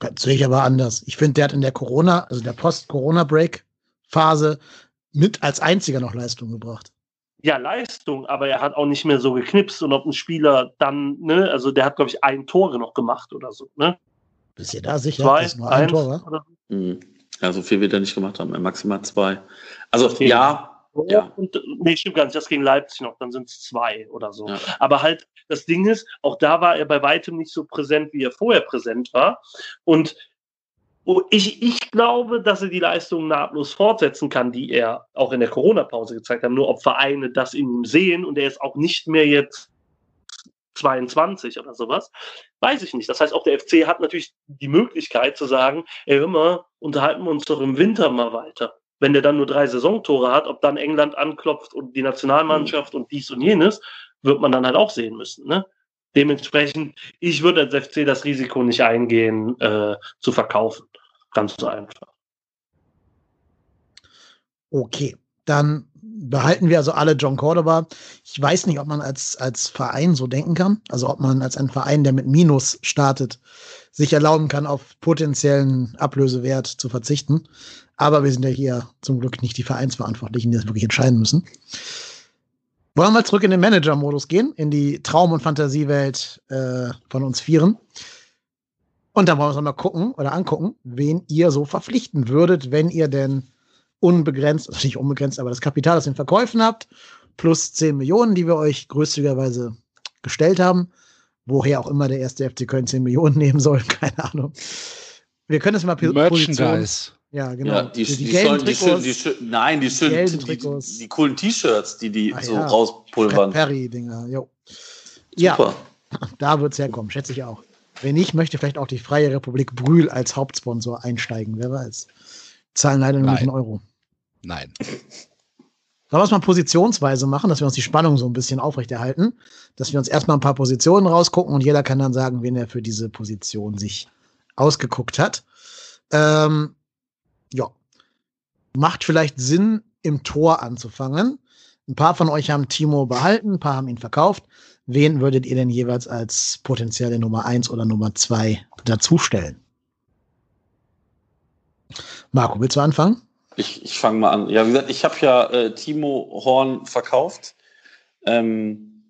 Das sehe ich aber anders. Ich finde, der hat in der Corona, also der Post-Corona-Break-Phase mit als einziger noch Leistung gebracht. ja, Leistung, aber er hat auch nicht mehr so geknipst und ob ein Spieler dann, ne, also der hat, glaube ich, ein Tor noch gemacht oder so, ne? Bist ihr da sicher, Zwei, dass es nur ein eins Tor war? oder Mhm. Ja, so viel wird er nicht gemacht haben, maximal zwei. Also Okay. ja. Ja. Und, nee, stimmt gar nicht, das gegen Leipzig noch, dann sind es zwei oder so. Ja. Aber halt, das Ding ist, auch da war er bei weitem nicht so präsent, wie er vorher präsent war. Und oh, ich, ich glaube, dass er die Leistungen nahtlos fortsetzen kann, die er auch in der Corona-Pause gezeigt hat. Nur ob Vereine das in ihm sehen und er ist auch nicht mehr jetzt 22 oder sowas, weiß ich nicht. Das heißt, auch der FC hat natürlich die Möglichkeit zu sagen, ey, hör mal, unterhalten wir uns doch im Winter mal weiter. Wenn der dann nur drei Saisontore hat, ob dann England anklopft und die Nationalmannschaft und dies und jenes, wird man dann halt auch sehen müssen. Ne? Dementsprechend, ich würde als FC das Risiko nicht eingehen, äh, zu verkaufen. Ganz so einfach. Okay, dann behalten wir also alle John Cordoba. Ich weiß nicht, ob man als, als Verein so denken kann. Also ob man als ein Verein, der mit Minus startet, sich erlauben kann, auf potenziellen Ablösewert zu verzichten. Aber wir sind ja hier zum Glück nicht die Vereinsverantwortlichen, die das wirklich entscheiden müssen. Wollen wir mal zurück in den Manager-Modus gehen, in die Traum- und Fantasiewelt äh, von uns Vieren. Und dann wollen wir uns mal gucken oder angucken, wen ihr so verpflichten würdet, wenn ihr denn unbegrenzt, also nicht unbegrenzt, aber das Kapital, das ihr in Verkäufen habt, plus 10 Millionen, die wir euch großzügigerweise gestellt haben. Woher auch immer der erste FC Köln 10 Millionen nehmen soll, keine Ahnung. Wir können es mal Merchandise. Ja, genau. ja die, die, die, sollen, die, schön, Trikots, die, schön, nein, die, schön, gelben die, Trikots. die, die coolen T-Shirts, die die Ah, so ja. rauspulvern. Perry-Dinger, jo. Ja, Super. da wird es herkommen, schätze ich auch. Wenn nicht, möchte vielleicht auch die Freie Republik Brühl als Hauptsponsor einsteigen, wer weiß. Zahlen leider nur nicht Nein. in Euro. Nein. Sollen wir es mal positionsweise machen, dass wir uns die Spannung so ein bisschen aufrechterhalten, dass wir uns erstmal ein paar Positionen rausgucken und jeder kann dann sagen, wen er für diese Position sich ausgeguckt hat. Ähm, ja. Macht vielleicht Sinn, im Tor anzufangen. Ein paar von euch haben Timo behalten, ein paar haben ihn verkauft. Wen würdet ihr denn jeweils als potenzielle Nummer eins oder Nummer zwei dazustellen? Marco, willst du anfangen? Ich, ich fange mal an. Ja, wie gesagt, ich habe ja äh, Timo Horn verkauft. Ähm,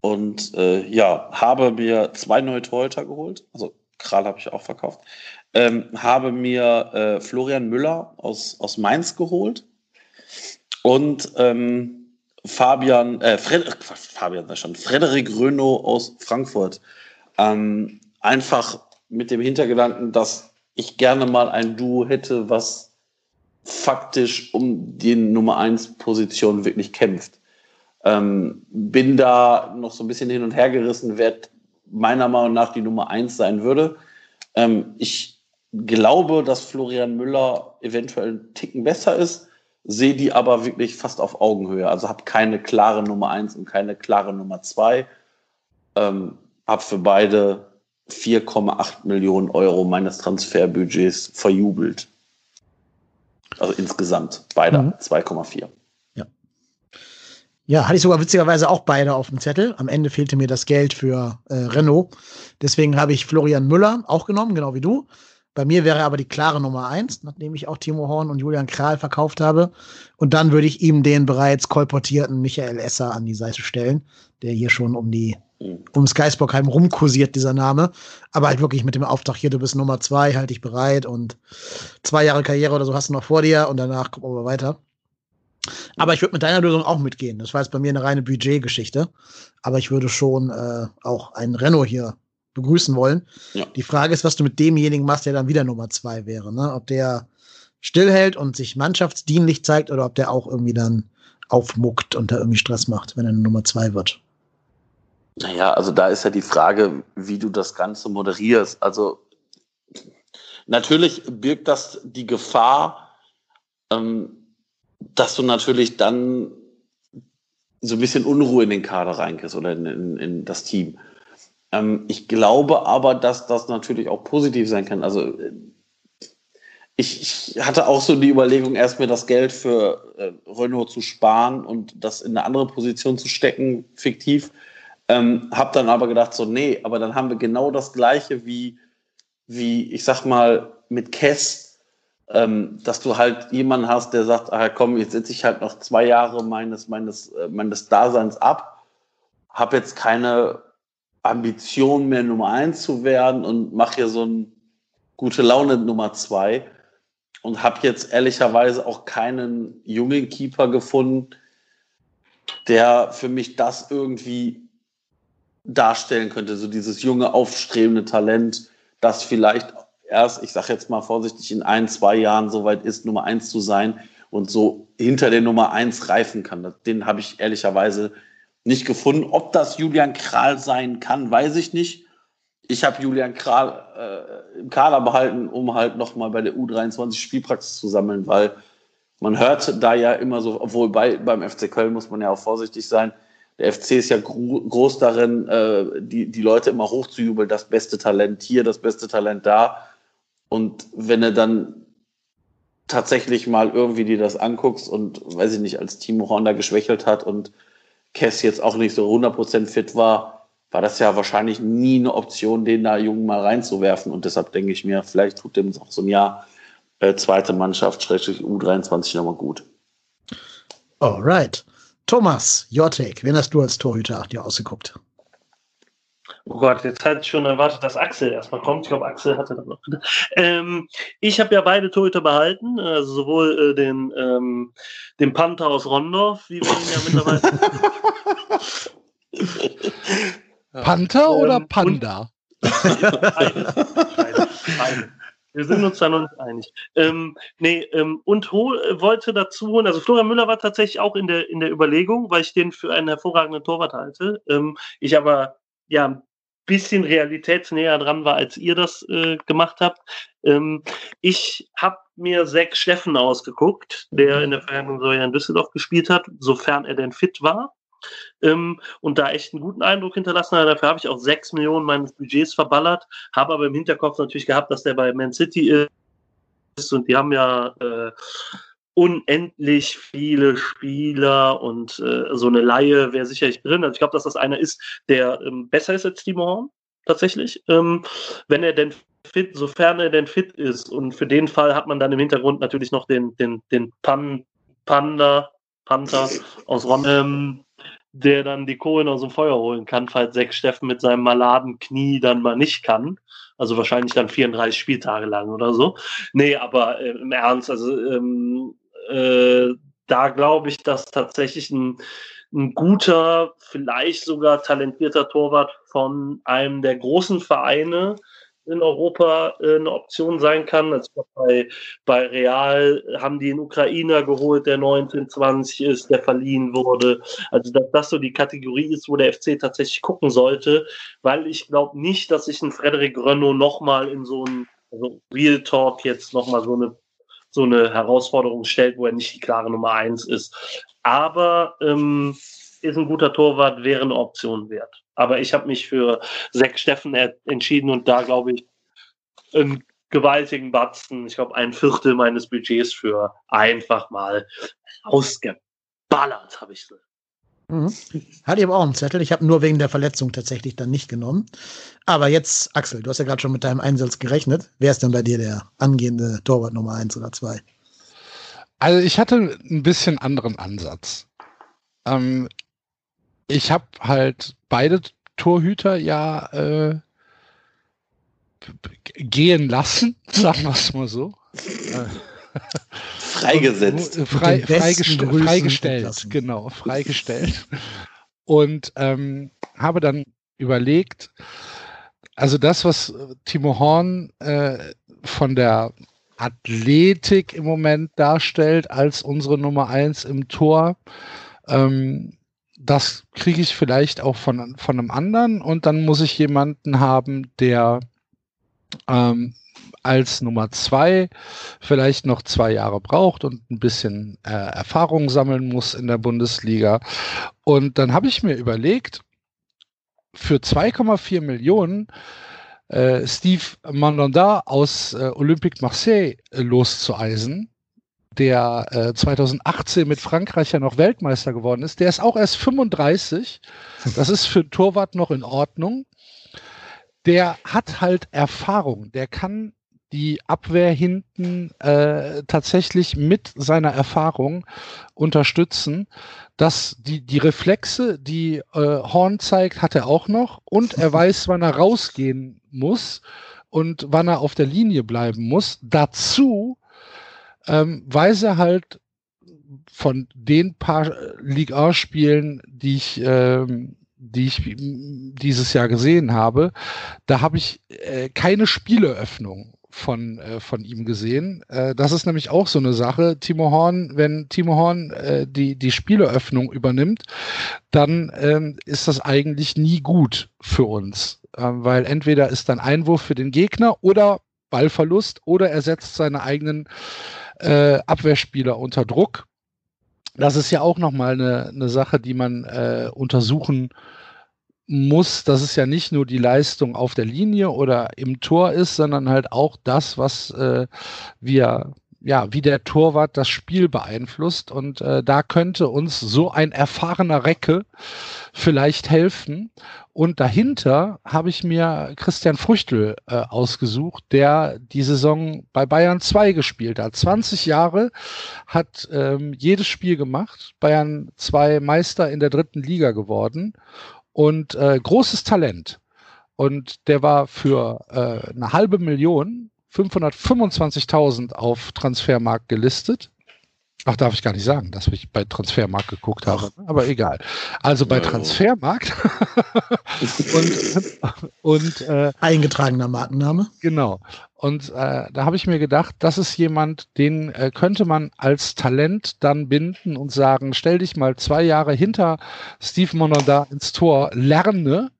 und äh, ja, habe mir zwei neue Torhüter geholt. Also Kral habe ich auch verkauft. Ähm, habe mir äh, Florian Müller aus, aus Mainz geholt. Und ähm, Fabian, äh, Fred, Fabian da schon, Frederik Renault aus Frankfurt. Ähm, einfach mit dem Hintergedanken, dass ich gerne mal ein Duo hätte, was faktisch um die Nummer 1 Position wirklich kämpft. Ähm, bin da noch so ein bisschen hin und her gerissen, wer meiner Meinung nach die Nummer 1 sein würde. Ähm, ich glaube, dass Florian Müller eventuell einen Ticken besser ist, sehe die aber wirklich fast auf Augenhöhe. Also habe keine klare Nummer 1 und keine klare Nummer 2. Ähm, habe für beide 4,8 Millionen Euro meines Transferbudgets verjubelt. Also insgesamt beide mhm. 2,4. Ja. Ja, hatte ich sogar witzigerweise auch beide auf dem Zettel. Am Ende fehlte mir das Geld für äh, Renault. Deswegen habe ich Florian Müller auch genommen, genau wie du. Bei mir wäre aber die klare Nummer eins, nachdem ich auch Timo Horn und Julian Kral verkauft habe. Und dann würde ich ihm den bereits kolportierten Michael Esser an die Seite stellen, der hier schon um die um Skysbockheim rumkursiert, dieser Name. Aber halt wirklich mit dem Auftrag hier, du bist Nummer zwei, halt dich bereit und zwei Jahre Karriere oder so hast du noch vor dir und danach gucken wir weiter. Aber ich würde mit deiner Lösung auch mitgehen. Das war jetzt bei mir eine reine Budgetgeschichte. Aber ich würde schon äh, auch einen Renault hier begrüßen wollen. Ja. Die Frage ist, was du mit demjenigen machst, der dann wieder Nummer zwei wäre. Ne? Ob der stillhält und sich mannschaftsdienlich zeigt oder ob der auch irgendwie dann aufmuckt und da irgendwie Stress macht, wenn er Nummer zwei wird. Naja, also da ist ja die Frage, wie du das Ganze moderierst. Also natürlich birgt das die Gefahr, ähm, dass du natürlich dann so ein bisschen Unruhe in den Kader reinkriegst oder in, in, in das Team. Ähm, ich glaube aber, dass das natürlich auch positiv sein kann. Also ich, ich hatte auch so die Überlegung, erst mir das Geld für äh, Renault zu sparen und das in eine andere Position zu stecken, fiktiv. Ähm, hab dann aber gedacht, so, nee, aber dann haben wir genau das Gleiche wie, wie ich sag mal, mit Kess, ähm, dass du halt jemanden hast, der sagt, ah, komm, jetzt sitze ich halt noch zwei Jahre meines, meines, äh, meines Daseins ab, habe jetzt keine Ambition mehr Nummer eins zu werden und mache hier so ein gute Laune Nummer zwei und habe jetzt ehrlicherweise auch keinen jungen Keeper gefunden, der für mich das irgendwie darstellen könnte, so dieses junge, aufstrebende Talent, das vielleicht erst, ich sage jetzt mal vorsichtig, in ein, zwei Jahren so weit ist, Nummer eins zu sein und so hinter der Nummer eins reifen kann. Den habe ich ehrlicherweise nicht gefunden. Ob das Julian Kral sein kann, weiß ich nicht. Ich habe Julian Kral äh, im Kader behalten, um halt nochmal bei der U23 Spielpraxis zu sammeln, weil man hört da ja immer so, obwohl bei, beim FC Köln muss man ja auch vorsichtig sein. Der FC ist ja gro groß darin, äh, die, die Leute immer hochzujubeln, das beste Talent hier, das beste Talent da. Und wenn er dann tatsächlich mal irgendwie dir das anguckst und, weiß ich nicht, als Timo Honda geschwächelt hat und Kess jetzt auch nicht so 100% fit war, war das ja wahrscheinlich nie eine Option, den da Jungen mal reinzuwerfen. Und deshalb denke ich mir, vielleicht tut dem auch so ein Jahr äh, zweite Mannschaft, Schrägstrich U23 nochmal gut. Alright. Thomas, your take. Wen hast du als Torhüter dir ausgeguckt? Oh Gott, jetzt hatte ich schon erwartet, dass Axel erstmal kommt. Ich glaube, Axel hatte das noch. Ähm, ich habe ja beide Torhüter behalten, also sowohl äh, den, ähm, den Panther aus Rondorf, wie wir ihn ja mittlerweile. Panther ähm, oder Panda? Beide. Beide. Beide. Wir sind uns da noch nicht einig. Ähm, nee, ähm, und hol, wollte dazu holen, also Florian Müller war tatsächlich auch in der, in der Überlegung, weil ich den für einen hervorragenden Torwart halte. Ähm, ich aber ja bisschen realitätsnäher dran war, als ihr das äh, gemacht habt. Ähm, ich habe mir Zack Steffen ausgeguckt, der in der vergangenen Saison in Düsseldorf gespielt hat, sofern er denn fit war. Ähm, und da echt einen guten Eindruck hinterlassen hat. Dafür habe ich auch sechs Millionen meines Budgets verballert, habe aber im Hinterkopf natürlich gehabt, dass der bei Man City ist und die haben ja äh, unendlich viele Spieler und äh, so eine Laie wäre sicherlich drin. Also ich glaube, dass das einer ist, der ähm, besser ist als Timo Horn, tatsächlich. Ähm, wenn er denn fit, sofern er denn fit ist. Und für den Fall hat man dann im Hintergrund natürlich noch den, den, den Pan, Panda, Panther aus Ron, ähm, der dann die Kohlen aus dem Feuer holen kann, falls Sechs Steffen mit seinem maladen Knie dann mal nicht kann. Also wahrscheinlich dann 34 Spieltage lang oder so. Nee, aber äh, im Ernst, also ähm, äh, da glaube ich, dass tatsächlich ein, ein guter, vielleicht sogar talentierter Torwart von einem der großen Vereine in Europa äh, eine Option sein kann. Also bei, bei Real haben die einen Ukrainer geholt, der 19, 20 ist, der verliehen wurde. Also dass das so die Kategorie ist, wo der FC tatsächlich gucken sollte, weil ich glaube nicht, dass sich ein Frederik Renault nochmal in so ein also Real Talk jetzt nochmal so eine so eine Herausforderung stellt, wo er nicht die klare Nummer eins ist. Aber ähm, ist ein guter Torwart, wäre eine Option wert. Aber ich habe mich für Zack Steffen entschieden und da glaube ich einen gewaltigen Batzen, ich glaube ein Viertel meines Budgets für einfach mal ausgeballert, habe ich so. Mhm. Hatte ich aber auch einen Zettel. Ich habe nur wegen der Verletzung tatsächlich dann nicht genommen. Aber jetzt, Axel, du hast ja gerade schon mit deinem Einsatz gerechnet. Wer ist denn bei dir der angehende Torwart Nummer eins oder zwei? Also ich hatte ein bisschen anderen Ansatz. Ähm, ich habe halt beide Torhüter ja äh, gehen lassen, sagen wir es mal so. Freigesetzt. Frei, freigest freigestellt, genau, freigestellt. Und ähm, habe dann überlegt, also das, was Timo Horn äh, von der Athletik im Moment darstellt als unsere Nummer eins im Tor, ähm, das kriege ich vielleicht auch von, von einem anderen und dann muss ich jemanden haben, der ähm, als Nummer zwei vielleicht noch zwei Jahre braucht und ein bisschen äh, Erfahrung sammeln muss in der Bundesliga. Und dann habe ich mir überlegt, für 2,4 Millionen äh, Steve Mandanda aus äh, Olympique Marseille äh, loszueisen der äh, 2018 mit Frankreich ja noch Weltmeister geworden ist, der ist auch erst 35. Das ist für Torwart noch in Ordnung. Der hat halt Erfahrung. Der kann die Abwehr hinten äh, tatsächlich mit seiner Erfahrung unterstützen. Dass die, die Reflexe, die äh, Horn zeigt, hat er auch noch und er weiß, wann er rausgehen muss und wann er auf der Linie bleiben muss. Dazu ähm, weiß er halt von den paar Ligue A-Spielen, die ich, ähm, die ich dieses Jahr gesehen habe, da habe ich äh, keine Spieleröffnung von, äh, von ihm gesehen. Äh, das ist nämlich auch so eine Sache. Timo Horn, wenn Timo Horn äh, die, die Spieleröffnung übernimmt, dann ähm, ist das eigentlich nie gut für uns. Äh, weil entweder ist dann Einwurf für den Gegner oder Ballverlust oder er setzt seine eigenen äh, Abwehrspieler unter Druck. Das ist ja auch nochmal eine, eine Sache, die man äh, untersuchen muss. Das ist ja nicht nur die Leistung auf der Linie oder im Tor ist, sondern halt auch das, was äh, wir ja, wie der Torwart das Spiel beeinflusst. Und äh, da könnte uns so ein erfahrener Recke vielleicht helfen. Und dahinter habe ich mir Christian Früchtel äh, ausgesucht, der die Saison bei Bayern 2 gespielt hat. 20 Jahre hat ähm, jedes Spiel gemacht, Bayern 2 Meister in der dritten Liga geworden und äh, großes Talent. Und der war für äh, eine halbe Million 525.000 auf Transfermarkt gelistet. Ach, darf ich gar nicht sagen, dass ich bei Transfermarkt geguckt habe, Ach. aber egal. Also bei Transfermarkt und, und äh, eingetragener Markenname. Genau. Und äh, da habe ich mir gedacht, das ist jemand, den äh, könnte man als Talent dann binden und sagen, stell dich mal zwei Jahre hinter Steve Monada ins Tor, lerne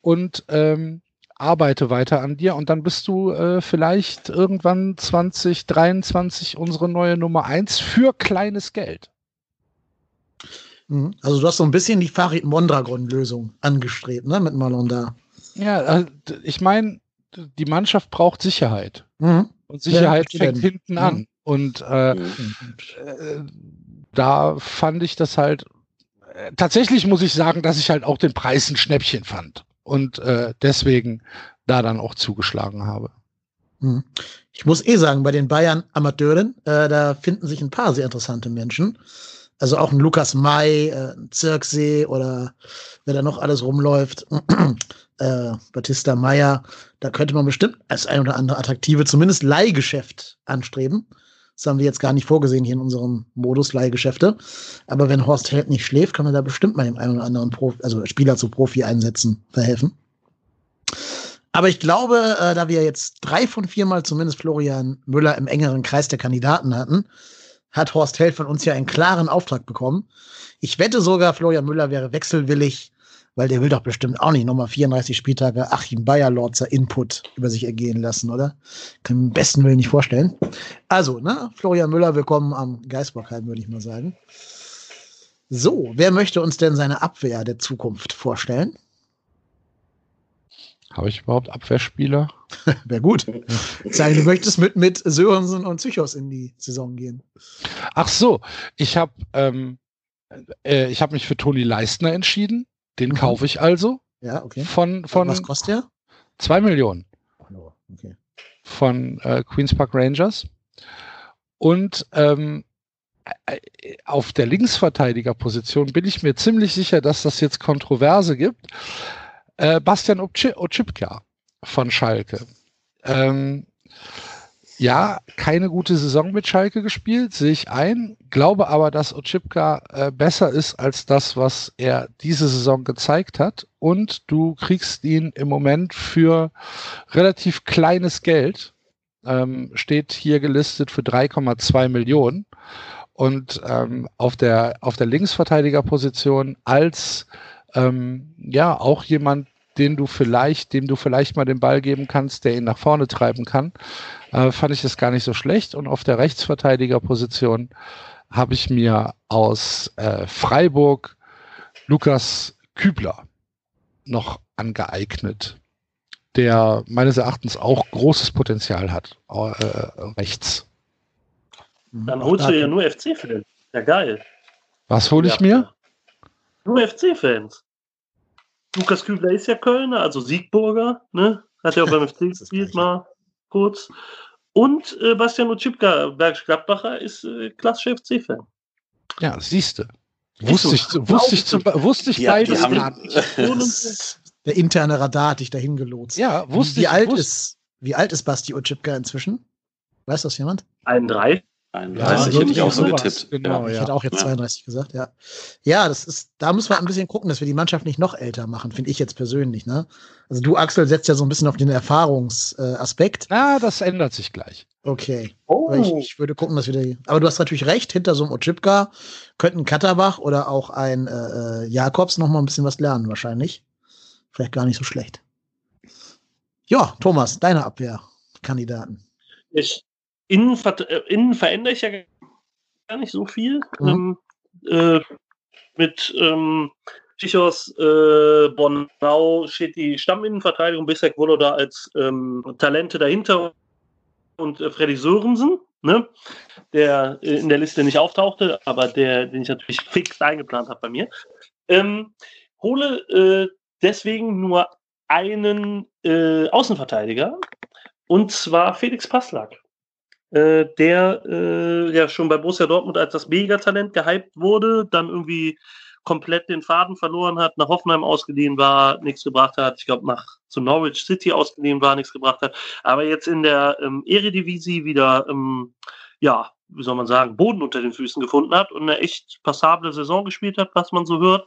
und ähm, arbeite weiter an dir und dann bist du äh, vielleicht irgendwann 2023 unsere neue Nummer eins für kleines Geld. Mhm. Also du hast so ein bisschen die Farid Mondragon-Lösung angestrebt, ne, mit Malonda. Ja, also ich meine, die Mannschaft braucht Sicherheit. Mhm. Und Sicherheit ja, fängt hinten mhm. an. Und äh, mhm. äh, da fand ich das halt, äh, tatsächlich muss ich sagen, dass ich halt auch den Preis ein Schnäppchen fand und äh, deswegen da dann auch zugeschlagen habe. Hm. Ich muss eh sagen, bei den Bayern Amateuren, äh, da finden sich ein paar sehr interessante Menschen. Also auch ein Lukas May, äh, ein Zirksee oder wer da noch alles rumläuft, äh, Batista Meyer, da könnte man bestimmt als ein oder andere attraktive, zumindest Leihgeschäft anstreben. Das haben wir jetzt gar nicht vorgesehen hier in unserem Modus Leihgeschäfte. Aber wenn Horst Held nicht schläft, kann man da bestimmt mal dem einen oder anderen Profi, also Spieler zu Profi einsetzen, verhelfen. Aber ich glaube, äh, da wir jetzt drei von vier Mal zumindest Florian Müller im engeren Kreis der Kandidaten hatten, hat Horst Held von uns ja einen klaren Auftrag bekommen. Ich wette sogar, Florian Müller wäre wechselwillig, weil der will doch bestimmt auch nicht nochmal 34 Spieltage Achim Bayer-Lorzer Input über sich ergehen lassen, oder? Kann ich mir im besten Willen nicht vorstellen. Also, ne, Florian Müller, willkommen am Geisbockheim, würde ich mal sagen. So, wer möchte uns denn seine Abwehr der Zukunft vorstellen? Habe ich überhaupt Abwehrspieler? Wäre gut. Sagen, du möchtest mit, mit Sörensen und Psychos in die Saison gehen. Ach so, ich habe ähm, äh, ich hab mich für Toni Leistner entschieden. Den mhm. kaufe ich also. Ja, okay. Von, von Was kostet der? Zwei Millionen. Oh, okay. Von äh, Queens Park Rangers. Und ähm, äh, auf der Linksverteidigerposition bin ich mir ziemlich sicher, dass das jetzt Kontroverse gibt. Äh, Bastian Oczipka von Schalke. Ähm, ja, keine gute Saison mit Schalke gespielt, sehe ich ein. Glaube aber, dass Oczipka äh, besser ist als das, was er diese Saison gezeigt hat. Und du kriegst ihn im Moment für relativ kleines Geld. Ähm, steht hier gelistet für 3,2 Millionen. Und ähm, auf der, auf der Linksverteidigerposition als ähm, ja auch jemand, den du vielleicht, dem du vielleicht mal den Ball geben kannst, der ihn nach vorne treiben kann, äh, fand ich das gar nicht so schlecht. Und auf der Rechtsverteidigerposition habe ich mir aus äh, Freiburg Lukas Kübler noch angeeignet, der meines Erachtens auch großes Potenzial hat, äh, rechts. Dann holst du ja nur FC-Fans. Ja, geil. Was hole ich ja. mir? Nur FC-Fans. Lukas Kübler ist ja Kölner, also Siegburger, ne? Hat ja auch beim FC gespielt, mal kurz. Und äh, Bastian Utschipka, Bergisch Gladbacher, ist äh, klassischer FC-Fan. Ja, siehst du. Wusste ich, wusste ich, zum, wusste ich ja, beides gar Der interne Radar hat dich dahin gelotst. Ja, wusste wie ich. Alt wusste. ist, wie alt ist Basti Utschipka inzwischen? Weiß das jemand? Ein drei. 31 ja, hätte ich auch so getippt. Genau, ja. Ich hätte auch jetzt 32 gesagt, ja. Ja, das ist, da müssen wir ein bisschen gucken, dass wir die Mannschaft nicht noch älter machen, finde ich jetzt persönlich, ne? Also du, Axel, setzt ja so ein bisschen auf den Erfahrungsaspekt. Äh, ah, das ändert sich gleich. Okay. Oh. Ich, ich, würde gucken, dass wir die, aber du hast natürlich recht, hinter so einem Ochipka könnten Katterbach oder auch ein äh, äh, Jakobs noch mal ein bisschen was lernen, wahrscheinlich. Vielleicht gar nicht so schlecht. Ja, Thomas, deine Abwehrkandidaten. Ich, innen, äh, innen verändere ich ja gar nicht so viel. Mhm. Ähm, äh, mit ähm, Chichos, äh, Bonau steht die Stamminnenverteidigung. Bisher wurde da als ähm, Talente dahinter und äh, Freddy Sörensen, ne? der äh, in der Liste nicht auftauchte, aber der, den ich natürlich fix eingeplant habe bei mir. Ähm, hole äh, deswegen nur einen äh, Außenverteidiger und zwar Felix Passlack äh, der äh, ja schon bei Borussia Dortmund als das Megatalent gehypt wurde, dann irgendwie komplett den Faden verloren hat, nach Hoffenheim ausgeliehen war, nichts gebracht hat, ich glaube nach zu Norwich City ausgeliehen war, nichts gebracht hat, aber jetzt in der ähm, Eredivisie wieder, ähm, ja, wie soll man sagen, Boden unter den Füßen gefunden hat und eine echt passable Saison gespielt hat, was man so hört.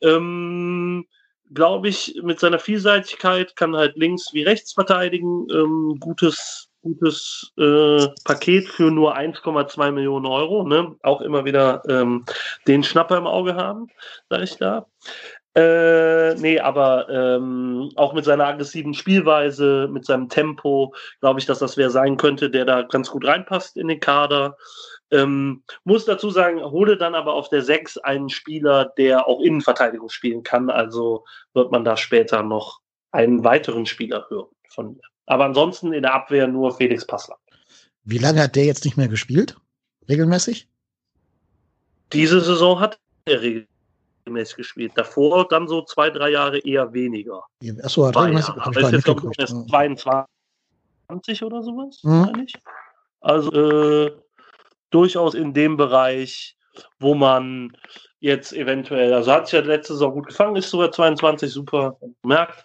Ähm, glaube ich, mit seiner Vielseitigkeit kann halt links wie rechts verteidigen, ähm, gutes gutes äh, Paket für nur 1,2 Millionen Euro. Ne? Auch immer wieder ähm, den Schnapper im Auge haben, sage ich da. Äh, nee, aber ähm, auch mit seiner aggressiven Spielweise, mit seinem Tempo, glaube ich, dass das wer sein könnte, der da ganz gut reinpasst in den Kader. Ähm, muss dazu sagen, hole dann aber auf der 6 einen Spieler, der auch Innenverteidigung spielen kann. Also wird man da später noch einen weiteren Spieler hören von mir. Aber ansonsten in der Abwehr nur Felix Passler. Wie lange hat der jetzt nicht mehr gespielt? Regelmäßig? Diese Saison hat er regelmäßig gespielt. Davor dann so zwei, drei Jahre eher weniger. Achso, hat regelmäßig. Jahre. Aber ist jetzt, glaube ich, 22 oder sowas, mhm. Also äh, durchaus in dem Bereich, wo man jetzt eventuell, also hat sich ja letzte Saison gut gefangen, ist sogar 22, super, merkt.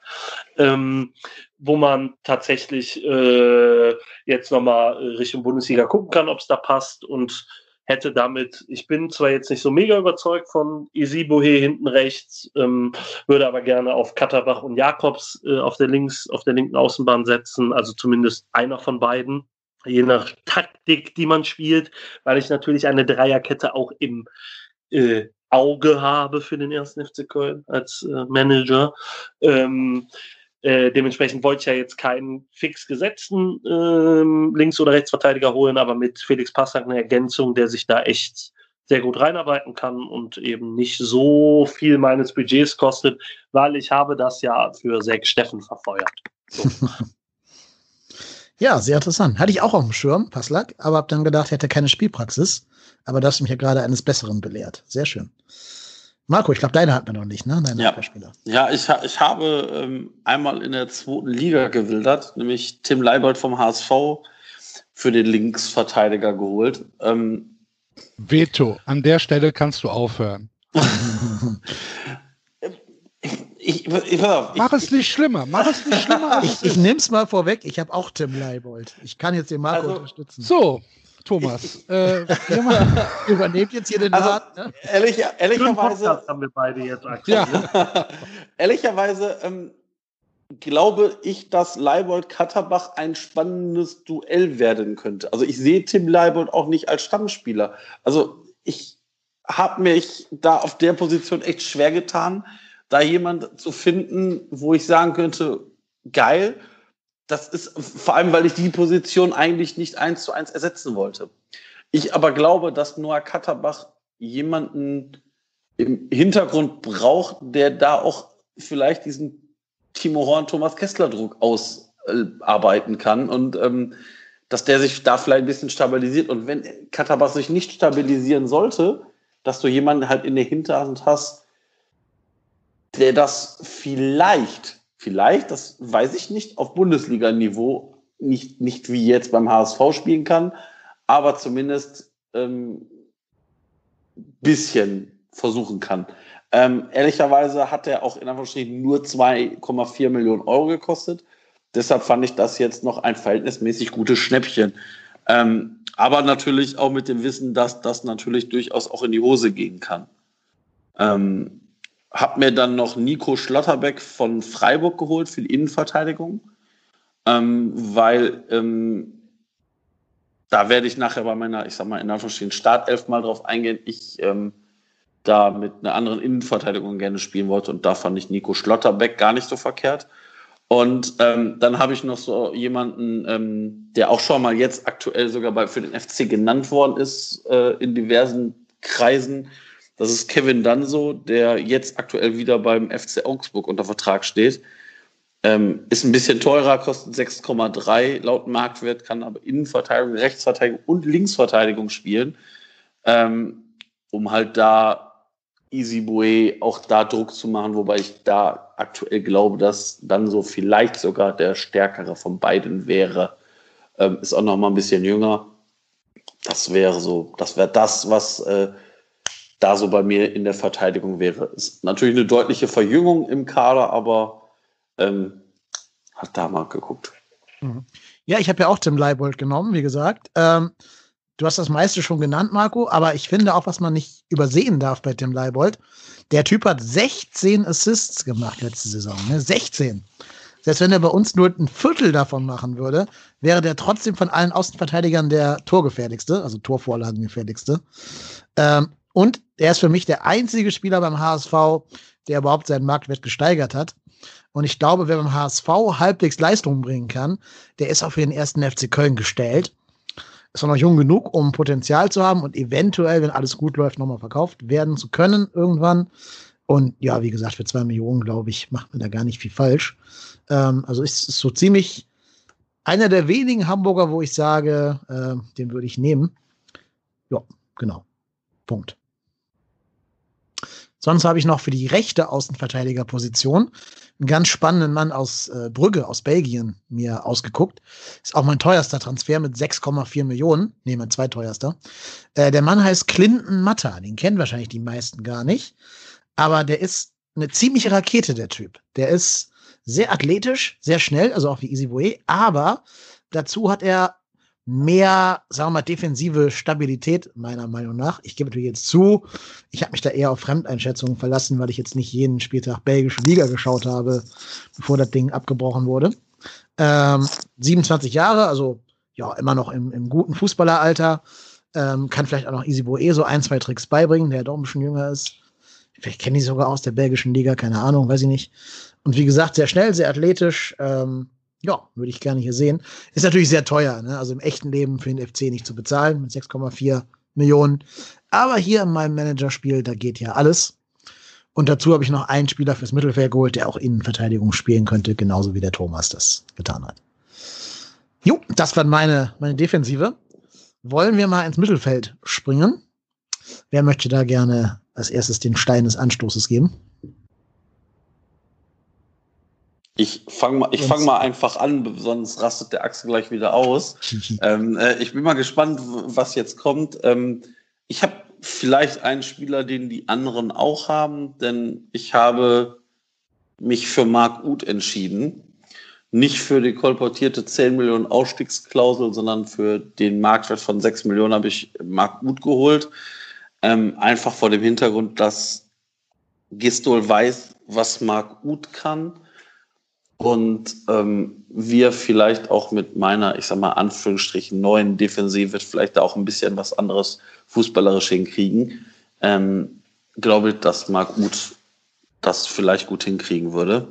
Ähm, wo man tatsächlich äh, jetzt nochmal Richtung Bundesliga gucken kann, ob es da passt und hätte damit, ich bin zwar jetzt nicht so mega überzeugt von Isibohe hinten rechts, ähm, würde aber gerne auf Katterbach und Jakobs äh, auf der links, auf der linken Außenbahn setzen, also zumindest einer von beiden, je nach Taktik, die man spielt, weil ich natürlich eine Dreierkette auch im äh, Auge habe für den ersten FC Köln als äh, Manager. Ähm, äh, dementsprechend wollte ich ja jetzt keinen fix gesetzten ähm, Links- oder Rechtsverteidiger holen, aber mit Felix Passack eine Ergänzung, der sich da echt sehr gut reinarbeiten kann und eben nicht so viel meines Budgets kostet, weil ich habe das ja für Zack Steffen verfeuert. So. ja, sehr interessant. Hatte ich auch auf dem Schirm, Passlack, aber habe dann gedacht, er hätte keine Spielpraxis. Aber das hast mich ja gerade eines Besseren belehrt. Sehr schön. Marco, ich glaube, deine hat man noch nicht, ne? Deine ja. ja, ich, ich habe ähm, einmal in der zweiten Liga gewildert, nämlich Tim Leibold vom HSV für den Linksverteidiger geholt. Ähm, Veto, an der Stelle kannst du aufhören. ich, ich, ich, mach es nicht schlimmer, mach es nicht schlimmer. ich, ich nehme es mal vorweg, ich habe auch Tim Leibold. Ich kann jetzt den Marco also, unterstützen. So, Thomas, äh, übernehmt jetzt hier den also, Rat. Ne? Ehrlich, ehrlicherweise haben wir beide jetzt ja. ehrlicherweise ähm, glaube ich, dass Leibold Katterbach ein spannendes Duell werden könnte. Also ich sehe Tim Leibold auch nicht als Stammspieler. Also ich habe mich da auf der Position echt schwer getan, da jemand zu finden, wo ich sagen könnte, geil, das ist vor allem, weil ich die Position eigentlich nicht eins zu eins ersetzen wollte. Ich aber glaube, dass Noah Katterbach jemanden im Hintergrund braucht, der da auch vielleicht diesen Timo Horn, Thomas Kessler Druck ausarbeiten kann und ähm, dass der sich da vielleicht ein bisschen stabilisiert. Und wenn Katterbach sich nicht stabilisieren sollte, dass du jemanden halt in der Hinterhand hast, der das vielleicht vielleicht, das weiß ich nicht, auf Bundesliga-Niveau nicht, nicht wie jetzt beim HSV spielen kann, aber zumindest ähm, bisschen versuchen kann. Ähm, ehrlicherweise hat er auch in Anführungsstrichen nur 2,4 Millionen Euro gekostet. Deshalb fand ich das jetzt noch ein verhältnismäßig gutes Schnäppchen. Ähm, aber natürlich auch mit dem Wissen, dass das natürlich durchaus auch in die Hose gehen kann. Ähm, hab mir dann noch Nico Schlotterbeck von Freiburg geholt für die Innenverteidigung, ähm, weil ähm, da werde ich nachher bei meiner, ich sag mal, in Anführungsstrichen Startelf mal drauf eingehen. Ich ähm, da mit einer anderen Innenverteidigung gerne spielen wollte und da fand ich Nico Schlotterbeck gar nicht so verkehrt. Und ähm, dann habe ich noch so jemanden, ähm, der auch schon mal jetzt aktuell sogar bei, für den FC genannt worden ist äh, in diversen Kreisen, das ist Kevin Danso, der jetzt aktuell wieder beim FC Augsburg unter Vertrag steht. Ähm, ist ein bisschen teurer, kostet 6,3 laut Marktwert, kann aber Innenverteidigung, Rechtsverteidigung und Linksverteidigung spielen, ähm, um halt da Easy Bue auch da Druck zu machen, wobei ich da aktuell glaube, dass dann so vielleicht sogar der stärkere von beiden wäre. Ähm, ist auch noch mal ein bisschen jünger. Das wäre so, das wäre das, was äh, da so bei mir in der Verteidigung wäre. Ist natürlich eine deutliche Verjüngung im Kader, aber ähm, hat da mal geguckt. Mhm. Ja, ich habe ja auch Tim Leibold genommen, wie gesagt. Ähm, du hast das meiste schon genannt, Marco, aber ich finde auch, was man nicht übersehen darf bei Tim Leibold, der Typ hat 16 Assists gemacht letzte Saison. Ne? 16. Selbst wenn er bei uns nur ein Viertel davon machen würde, wäre der trotzdem von allen Außenverteidigern der Torgefährlichste, also Torvorlagengefährlichste. Ähm, und er ist für mich der einzige Spieler beim HSV, der überhaupt seinen Marktwert gesteigert hat. Und ich glaube, wer beim HSV halbwegs Leistung bringen kann, der ist auch für den ersten FC Köln gestellt. Ist auch noch jung genug, um Potenzial zu haben und eventuell, wenn alles gut läuft, nochmal verkauft werden zu können irgendwann. Und ja, wie gesagt, für zwei Millionen, glaube ich, macht man da gar nicht viel falsch. Ähm, also ist es so ziemlich einer der wenigen Hamburger, wo ich sage, äh, den würde ich nehmen. Ja, genau. Punkt. Sonst habe ich noch für die rechte Außenverteidigerposition einen ganz spannenden Mann aus äh, Brügge, aus Belgien, mir ausgeguckt. Ist auch mein teuerster Transfer mit 6,4 Millionen. Nee, mein zweiteuerster. Äh, der Mann heißt Clinton Matta. Den kennen wahrscheinlich die meisten gar nicht. Aber der ist eine ziemliche Rakete, der Typ. Der ist sehr athletisch, sehr schnell, also auch wie Easy Boy, aber dazu hat er mehr, sagen wir mal, defensive Stabilität, meiner Meinung nach. Ich gebe natürlich jetzt zu, ich habe mich da eher auf Fremdeinschätzungen verlassen, weil ich jetzt nicht jeden Spieltag belgische Liga geschaut habe, bevor das Ding abgebrochen wurde. Ähm, 27 Jahre, also ja, immer noch im, im guten Fußballeralter. Ähm, kann vielleicht auch noch Easy Boe so ein, zwei Tricks beibringen, der doch ein bisschen jünger ist. Vielleicht kenne ich sogar aus der belgischen Liga, keine Ahnung, weiß ich nicht. Und wie gesagt, sehr schnell, sehr athletisch. Ähm, ja, würde ich gerne hier sehen. Ist natürlich sehr teuer, ne? also im echten Leben für den FC nicht zu bezahlen mit 6,4 Millionen. Aber hier in meinem Managerspiel, da geht ja alles. Und dazu habe ich noch einen Spieler fürs Mittelfeld geholt, der auch Innenverteidigung spielen könnte, genauso wie der Thomas das getan hat. Jo, das war meine, meine Defensive. Wollen wir mal ins Mittelfeld springen? Wer möchte da gerne als erstes den Stein des Anstoßes geben? Ich fange mal, ich fang mal einfach an, sonst rastet der Axel gleich wieder aus. ähm, äh, ich bin mal gespannt, was jetzt kommt. Ähm, ich habe vielleicht einen Spieler, den die anderen auch haben, denn ich habe mich für Marc Uth entschieden. Nicht für die kolportierte 10 Millionen Ausstiegsklausel, sondern für den Marktwert von 6 Millionen habe ich Marc Uth geholt. Ähm, einfach vor dem Hintergrund, dass Gistol weiß, was Marc Uth kann und ähm, wir vielleicht auch mit meiner, ich sag mal, Anführungsstrichen neuen Defensive vielleicht auch ein bisschen was anderes fußballerisch hinkriegen. Ähm, glaube ich, dass Marc Uth das vielleicht gut hinkriegen würde.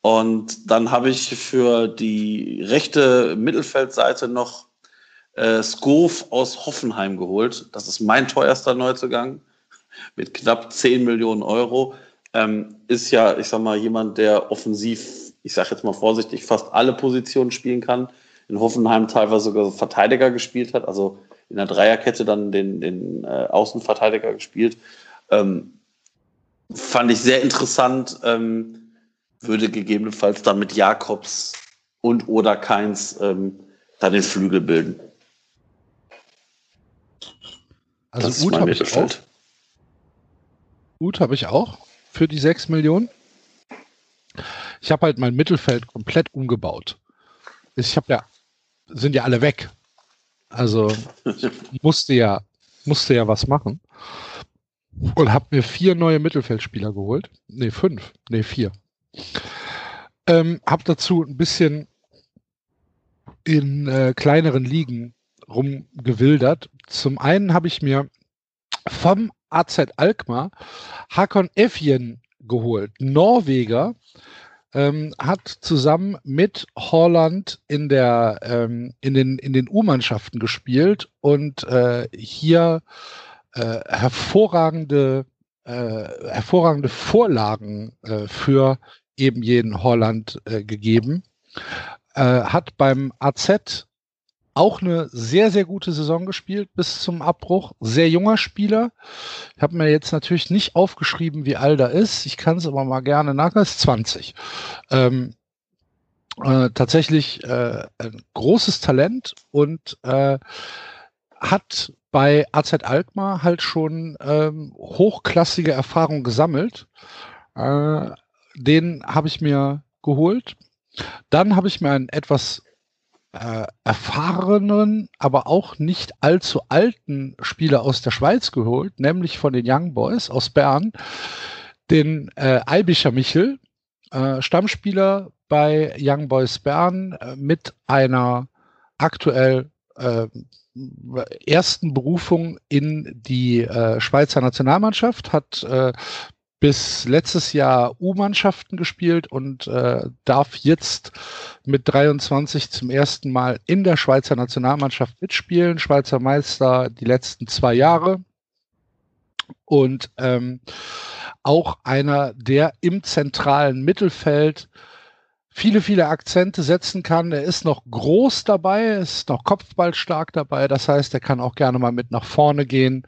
Und dann habe ich für die rechte Mittelfeldseite noch äh, Skov aus Hoffenheim geholt. Das ist mein teuerster Neuzugang mit knapp 10 Millionen Euro. Ähm, ist ja, ich sag mal, jemand, der offensiv ich sage jetzt mal vorsichtig, fast alle Positionen spielen kann. In Hoffenheim teilweise sogar Verteidiger gespielt hat, also in der Dreierkette dann den, den äh, Außenverteidiger gespielt. Ähm, fand ich sehr interessant. Ähm, würde gegebenenfalls dann mit Jakobs und oder Keins ähm, dann den Flügel bilden. Also das Ut habe ich auch. Gut habe ich auch für die 6 Millionen. Ich habe halt mein Mittelfeld komplett umgebaut. Ich habe ja, sind ja alle weg. Also musste ja, musste ja was machen. Und habe mir vier neue Mittelfeldspieler geholt. Nee, fünf. Nee, vier. Ähm, habe dazu ein bisschen in äh, kleineren Ligen rumgewildert. Zum einen habe ich mir vom AZ Alkmaar Hakon Efjen geholt. Norweger, ähm, hat zusammen mit Holland in der ähm, in den in den U-Mannschaften gespielt und äh, hier äh, hervorragende äh, hervorragende Vorlagen äh, für eben jeden Holland äh, gegeben. Äh, hat beim AZ auch eine sehr, sehr gute Saison gespielt bis zum Abbruch. Sehr junger Spieler. Ich habe mir jetzt natürlich nicht aufgeschrieben, wie alt er ist. Ich kann es aber mal gerne nach. Er ist 20. Ähm, äh, tatsächlich äh, ein großes Talent und äh, hat bei AZ Alkmaar halt schon ähm, hochklassige Erfahrung gesammelt. Äh, den habe ich mir geholt. Dann habe ich mir einen etwas äh, erfahrenen, aber auch nicht allzu alten Spieler aus der Schweiz geholt, nämlich von den Young Boys aus Bern, den äh, Albischer Michel, äh, Stammspieler bei Young Boys Bern äh, mit einer aktuell äh, ersten Berufung in die äh, Schweizer Nationalmannschaft, hat bis letztes Jahr U-Mannschaften gespielt und äh, darf jetzt mit 23 zum ersten Mal in der Schweizer Nationalmannschaft mitspielen. Schweizer Meister die letzten zwei Jahre. Und ähm, auch einer, der im zentralen Mittelfeld viele, viele Akzente setzen kann. Er ist noch groß dabei, ist noch kopfballstark dabei. Das heißt, er kann auch gerne mal mit nach vorne gehen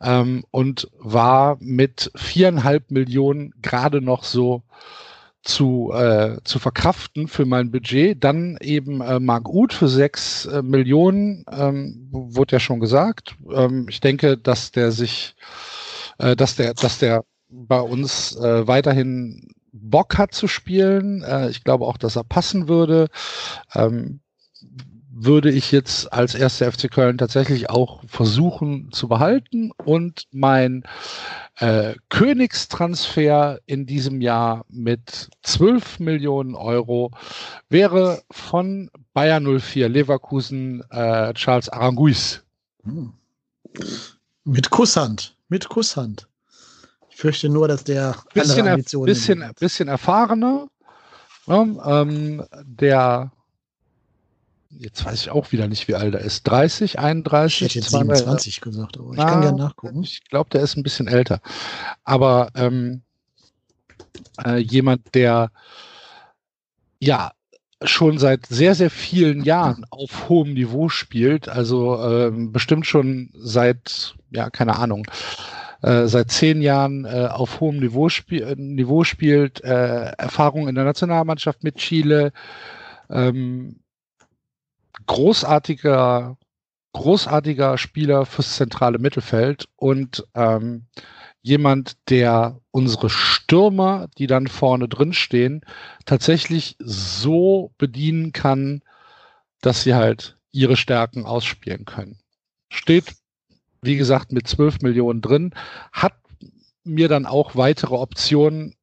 ähm, und war mit viereinhalb Millionen gerade noch so zu, äh, zu verkraften für mein Budget. Dann eben äh, Mark Uth für sechs äh, Millionen, ähm, wurde ja schon gesagt. Ähm, ich denke, dass der sich, äh, dass der, dass der bei uns äh, weiterhin Bock hat zu spielen. Äh, ich glaube auch, dass er passen würde. Ähm, würde ich jetzt als erster FC Köln tatsächlich auch versuchen zu behalten und mein äh, Königstransfer in diesem Jahr mit 12 Millionen Euro wäre von Bayer 04 Leverkusen äh, Charles Aranguiz. Hm. Mit Kusshand, mit Kusshand. Ich fürchte nur, dass der bisschen, andere Ambitionen bisschen, bisschen erfahrener, ja, ähm, der jetzt weiß ich auch wieder nicht, wie alt er ist. 30, 31? Ich hätte jetzt 27 gesagt, aber ich na, kann gerne nachgucken. Ich glaube, der ist ein bisschen älter. Aber ähm, äh, jemand, der ja schon seit sehr, sehr vielen Jahren auf hohem Niveau spielt, also ähm, bestimmt schon seit, ja, keine Ahnung, äh, seit zehn Jahren äh, auf hohem Niveau, spiel äh, Niveau spielt, äh, Erfahrung in der Nationalmannschaft mit Chile, ähm, großartiger, großartiger Spieler fürs zentrale Mittelfeld und ähm, jemand, der unsere Stürmer, die dann vorne drin stehen, tatsächlich so bedienen kann, dass sie halt ihre Stärken ausspielen können. Steht, wie gesagt, mit 12 Millionen drin, hat mir dann auch weitere Optionen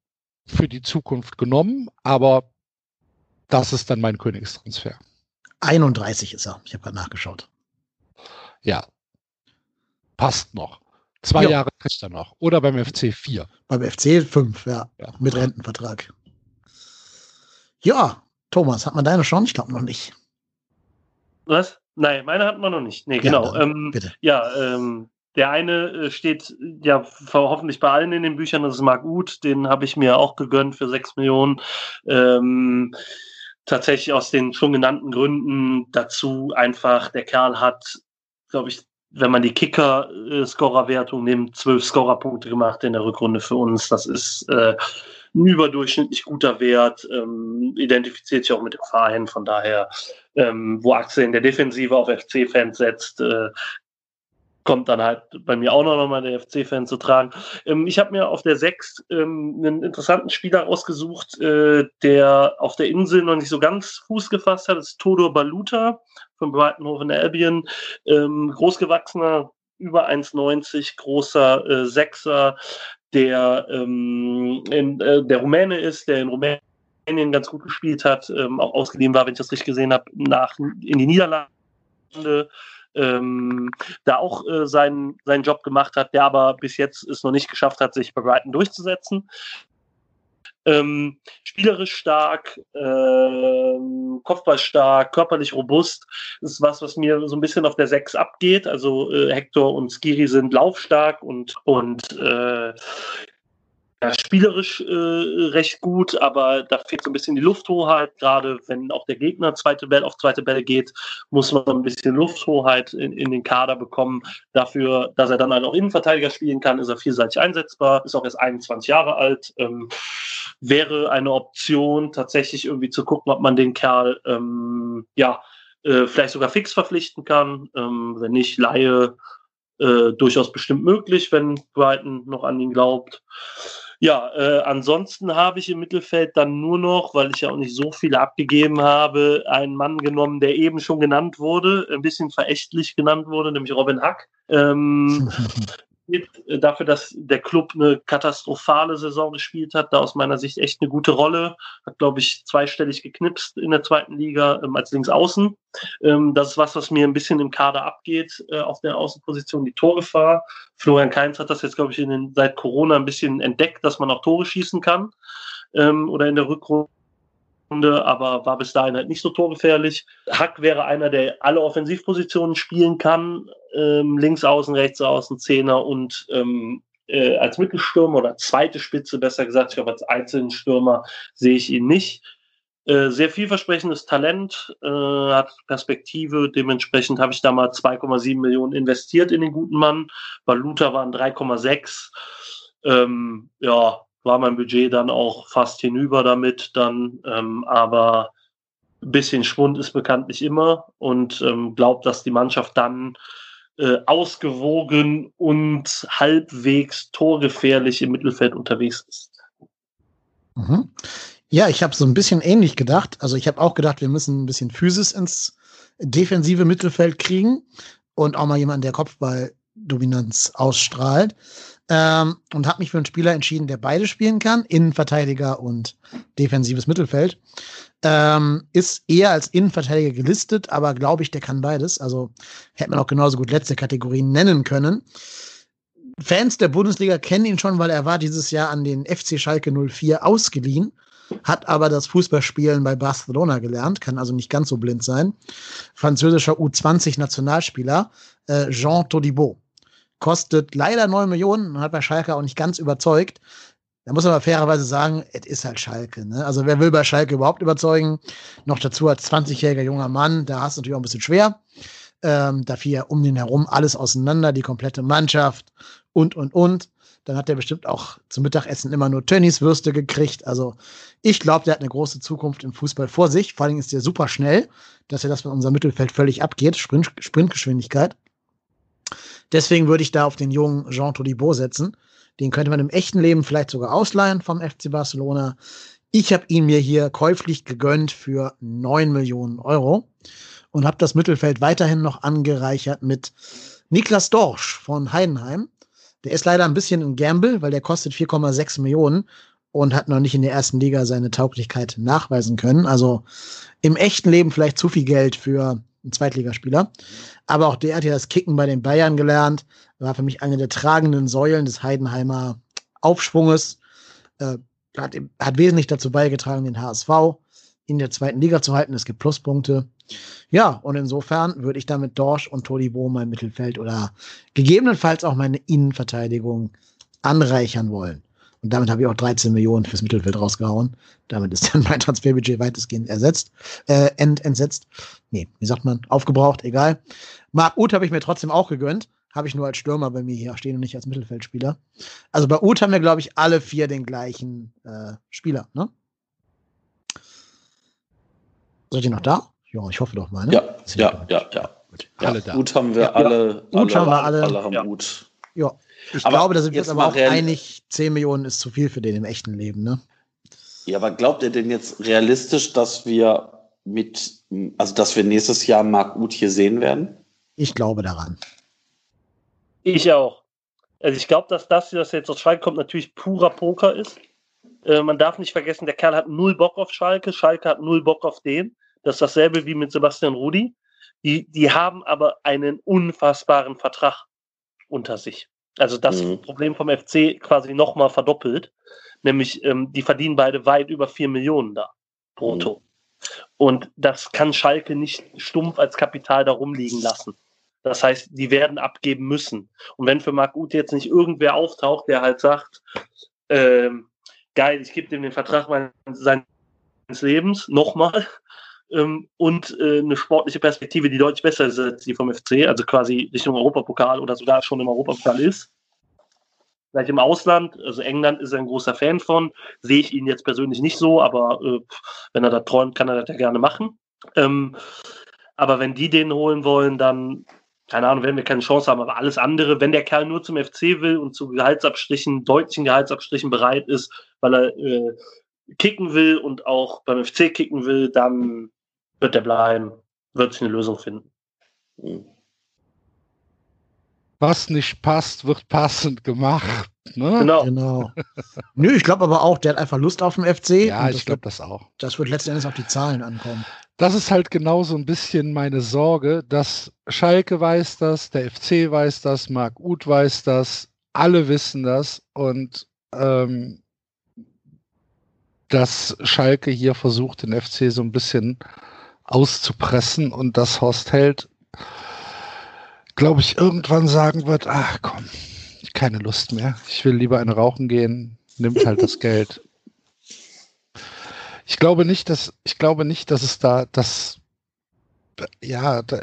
für die Zukunft genommen, aber das ist dann mein Königstransfer. 31 ist er. Ich habe gerade nachgeschaut. Ja. Passt noch. Zwei ja. Jahre kriegt er noch. Oder beim FC 4. Beim FC 5, ja. ja. Mit Rentenvertrag. Ja, Thomas, hat man deine schon? Ich glaube noch nicht. Was? Nein, meine hat man noch nicht. Nee, genau. Ja, ähm, bitte. Ja, ähm, der eine äh, steht ja hoffentlich bei allen in den Büchern, das ist Marc Uth, den habe ich mir auch gegönnt für 6 Millionen. Ähm, tatsächlich aus den schon genannten Gründen dazu einfach, der Kerl hat, glaube ich, wenn man die Kicker-Scorer-Wertung nimmt, zwölf Scorer-Punkte gemacht in der Rückrunde für uns. Das ist äh, ein überdurchschnittlich guter Wert, ähm, identifiziert sich auch mit dem Verein. Von daher, ähm, wo Axel in der Defensive auf FC-Fans setzt, äh, kommt dann halt bei mir auch noch mal der FC-Fan zu tragen. Ähm, ich habe mir auf der 6 ähm, einen interessanten Spieler ausgesucht, äh, der auf der Insel noch nicht so ganz Fuß gefasst hat. Das ist Todor Baluta von Brighton Albion. Ähm, großgewachsener, über 1,90, großer äh, Sechser, der, ähm, in, äh, der Rumäne ist, der in Rumänien ganz gut gespielt hat, ähm, auch ausgeliehen war, wenn ich das richtig gesehen habe, nach in die Niederlande ähm, da auch äh, seinen, seinen Job gemacht hat, der aber bis jetzt es noch nicht geschafft hat, sich bei Brighton durchzusetzen. Ähm, spielerisch stark, ähm, Kopfball stark, körperlich robust. Das ist was, was mir so ein bisschen auf der 6 abgeht. Also äh, Hector und Skiri sind laufstark und, und äh, ja, spielerisch äh, recht gut, aber da fehlt so ein bisschen die Lufthoheit. Gerade wenn auch der Gegner zweite Bälle auf zweite Bälle geht, muss man ein bisschen Lufthoheit in, in den Kader bekommen. Dafür, dass er dann halt auch Innenverteidiger spielen kann, ist er vielseitig einsetzbar, ist auch erst 21 Jahre alt. Ähm, wäre eine Option, tatsächlich irgendwie zu gucken, ob man den Kerl ähm, ja äh, vielleicht sogar fix verpflichten kann. Ähm, wenn nicht, Laie äh, durchaus bestimmt möglich, wenn Brighton noch an ihn glaubt. Ja, äh, ansonsten habe ich im Mittelfeld dann nur noch, weil ich ja auch nicht so viele abgegeben habe, einen Mann genommen, der eben schon genannt wurde, ein bisschen verächtlich genannt wurde, nämlich Robin Hack. Ähm, äh, dafür, dass der Club eine katastrophale Saison gespielt hat, da aus meiner Sicht echt eine gute Rolle. Hat, glaube ich, zweistellig geknipst in der zweiten Liga ähm, als Linksaußen. Ähm, das ist was, was mir ein bisschen im Kader abgeht äh, auf der Außenposition, die Torgefahr. Florian Kainz hat das jetzt, glaube ich, in den, seit Corona ein bisschen entdeckt, dass man auch Tore schießen kann ähm, oder in der Rückrunde aber war bis dahin halt nicht so torgefährlich. Hack wäre einer, der alle Offensivpositionen spielen kann, ähm, links außen, rechts außen, Zehner und ähm, äh, als Mittelstürmer oder zweite Spitze, besser gesagt, ich glaube als einzelnen Stürmer sehe ich ihn nicht. Äh, sehr vielversprechendes Talent, äh, hat Perspektive. Dementsprechend habe ich da mal 2,7 Millionen investiert in den guten Mann. Bei Luther waren 3,6. Ähm, ja, war mein Budget dann auch fast hinüber damit dann. Ähm, aber ein bisschen Schwund ist bekanntlich immer und ähm, glaubt, dass die Mannschaft dann äh, ausgewogen und halbwegs torgefährlich im Mittelfeld unterwegs ist. Mhm. Ja, ich habe so ein bisschen ähnlich gedacht. Also ich habe auch gedacht, wir müssen ein bisschen Physis ins defensive Mittelfeld kriegen und auch mal jemanden, der Kopfballdominanz ausstrahlt. Ähm, und habe mich für einen Spieler entschieden, der beide spielen kann, Innenverteidiger und defensives Mittelfeld. Ähm, ist eher als Innenverteidiger gelistet, aber glaube ich, der kann beides. Also hätte man auch genauso gut letzte Kategorien nennen können. Fans der Bundesliga kennen ihn schon, weil er war dieses Jahr an den FC Schalke 04 ausgeliehen, hat aber das Fußballspielen bei Barcelona gelernt, kann also nicht ganz so blind sein. Französischer U20-Nationalspieler äh, Jean Todibo. Kostet leider 9 Millionen hat bei Schalke auch nicht ganz überzeugt. Da muss man aber fairerweise sagen, es ist halt Schalke. Ne? Also wer will bei Schalke überhaupt überzeugen? Noch dazu als 20-jähriger junger Mann, da hast du natürlich auch ein bisschen schwer. Ähm, da fiel ja um den herum alles auseinander, die komplette Mannschaft und, und, und. Dann hat er bestimmt auch zum Mittagessen immer nur Tönnies-Würste gekriegt. Also ich glaube, der hat eine große Zukunft im Fußball vor sich. Vor allem ist er super schnell, dass er das mit unserem Mittelfeld völlig abgeht. Sprint, Sprintgeschwindigkeit. Deswegen würde ich da auf den jungen Jean Todibo setzen. Den könnte man im echten Leben vielleicht sogar ausleihen vom FC Barcelona. Ich habe ihn mir hier käuflich gegönnt für 9 Millionen Euro und habe das Mittelfeld weiterhin noch angereichert mit Niklas Dorsch von Heidenheim. Der ist leider ein bisschen ein Gamble, weil der kostet 4,6 Millionen und hat noch nicht in der ersten Liga seine Tauglichkeit nachweisen können. Also im echten Leben vielleicht zu viel Geld für einen Zweitligaspieler. Aber auch der hat ja das Kicken bei den Bayern gelernt. War für mich eine der tragenden Säulen des Heidenheimer Aufschwunges. Äh, hat, hat wesentlich dazu beigetragen, den HSV in der zweiten Liga zu halten. Es gibt Pluspunkte. Ja, und insofern würde ich damit Dorsch und Todibo mein Mittelfeld oder gegebenenfalls auch meine Innenverteidigung anreichern wollen. Und damit habe ich auch 13 Millionen fürs Mittelfeld rausgehauen. Damit ist dann mein Transferbudget weitestgehend ersetzt, äh, ent, entsetzt. Nee, wie sagt man? Aufgebraucht, egal. Marc Uth habe ich mir trotzdem auch gegönnt. Habe ich nur als Stürmer bei mir hier stehen und nicht als Mittelfeldspieler. Also bei Uth haben wir, glaube ich, alle vier den gleichen äh, Spieler, ne? Seid ihr noch da? Ja, ich hoffe doch mal, ne? Ja, ja, ja, ja. Alle da. Gut haben wir Ja, alle. Gut haben wir alle. Alle haben Ja. gut. Ja. Ich Aber glaube, da sind wir uns jetzt aber auch einig, 10 Millionen ist zu viel für den im echten Leben, ne? Ja, aber glaubt ihr denn jetzt realistisch, dass wir mit, also dass wir nächstes Jahr Marc Uth hier sehen werden? Ich glaube daran. Ich auch. Also ich glaube, dass das, das jetzt aus Schalke kommt, natürlich purer Poker ist. Äh, man darf nicht vergessen, der Kerl hat null Bock auf Schalke, Schalke hat null Bock auf den. Das ist dasselbe wie mit Sebastian Rudi. Die, die haben aber einen unfassbaren Vertrag unter sich. Also das Mhm. Problem vom FC quasi nochmal verdoppelt. Nämlich, ähm, die verdienen beide weit über 4 Millionen da brutto. Und das kann Schalke nicht stumpf als Kapital da rumliegen lassen. Das heißt, die werden abgeben müssen. Und wenn für Marc Uth jetzt nicht irgendwer auftaucht, der halt sagt, ähm, geil, ich gebe dem den Vertrag meines, seines Lebens nochmal ähm, und äh, eine sportliche Perspektive, die deutlich besser ist als die vom FC, also quasi Richtung Europapokal oder sogar schon im Europapokal ist. Vielleicht im Ausland, also England ist er ein großer Fan von, sehe ich ihn jetzt persönlich nicht so, aber äh, wenn er da träumt, kann er das ja gerne machen. Ähm, aber wenn die den holen wollen, dann, keine Ahnung, werden wir keine Chance haben. Aber alles andere, wenn der Kerl nur zum FC will und zu Gehaltsabstrichen, deutlichen Gehaltsabstrichen bereit ist, weil er äh, kicken will und auch beim FC kicken will, dann wird er bleiben, wird sich eine Lösung finden. Was nicht passt, wird passend gemacht. Ne? Genau. Genau. Nö, ich glaube aber auch, der hat einfach Lust auf den FC. Ja, und ich das, glaube wird, das auch. das wird letzten Endes auf die Zahlen ankommen. Das ist halt genau so ein bisschen meine Sorge, dass Schalke weiß das, der FC weiß das, Marc Uth weiß das, alle wissen das und ähm, dass Schalke hier versucht, den FC so ein bisschen auszupressen und dass Horst Held, glaube ich, irgendwann sagen wird, ach komm, keine Lust mehr, ich will lieber eine rauchen gehen, nimmt halt das Geld. Ich glaube nicht, dass ich glaube nicht, dass es da das ja, da,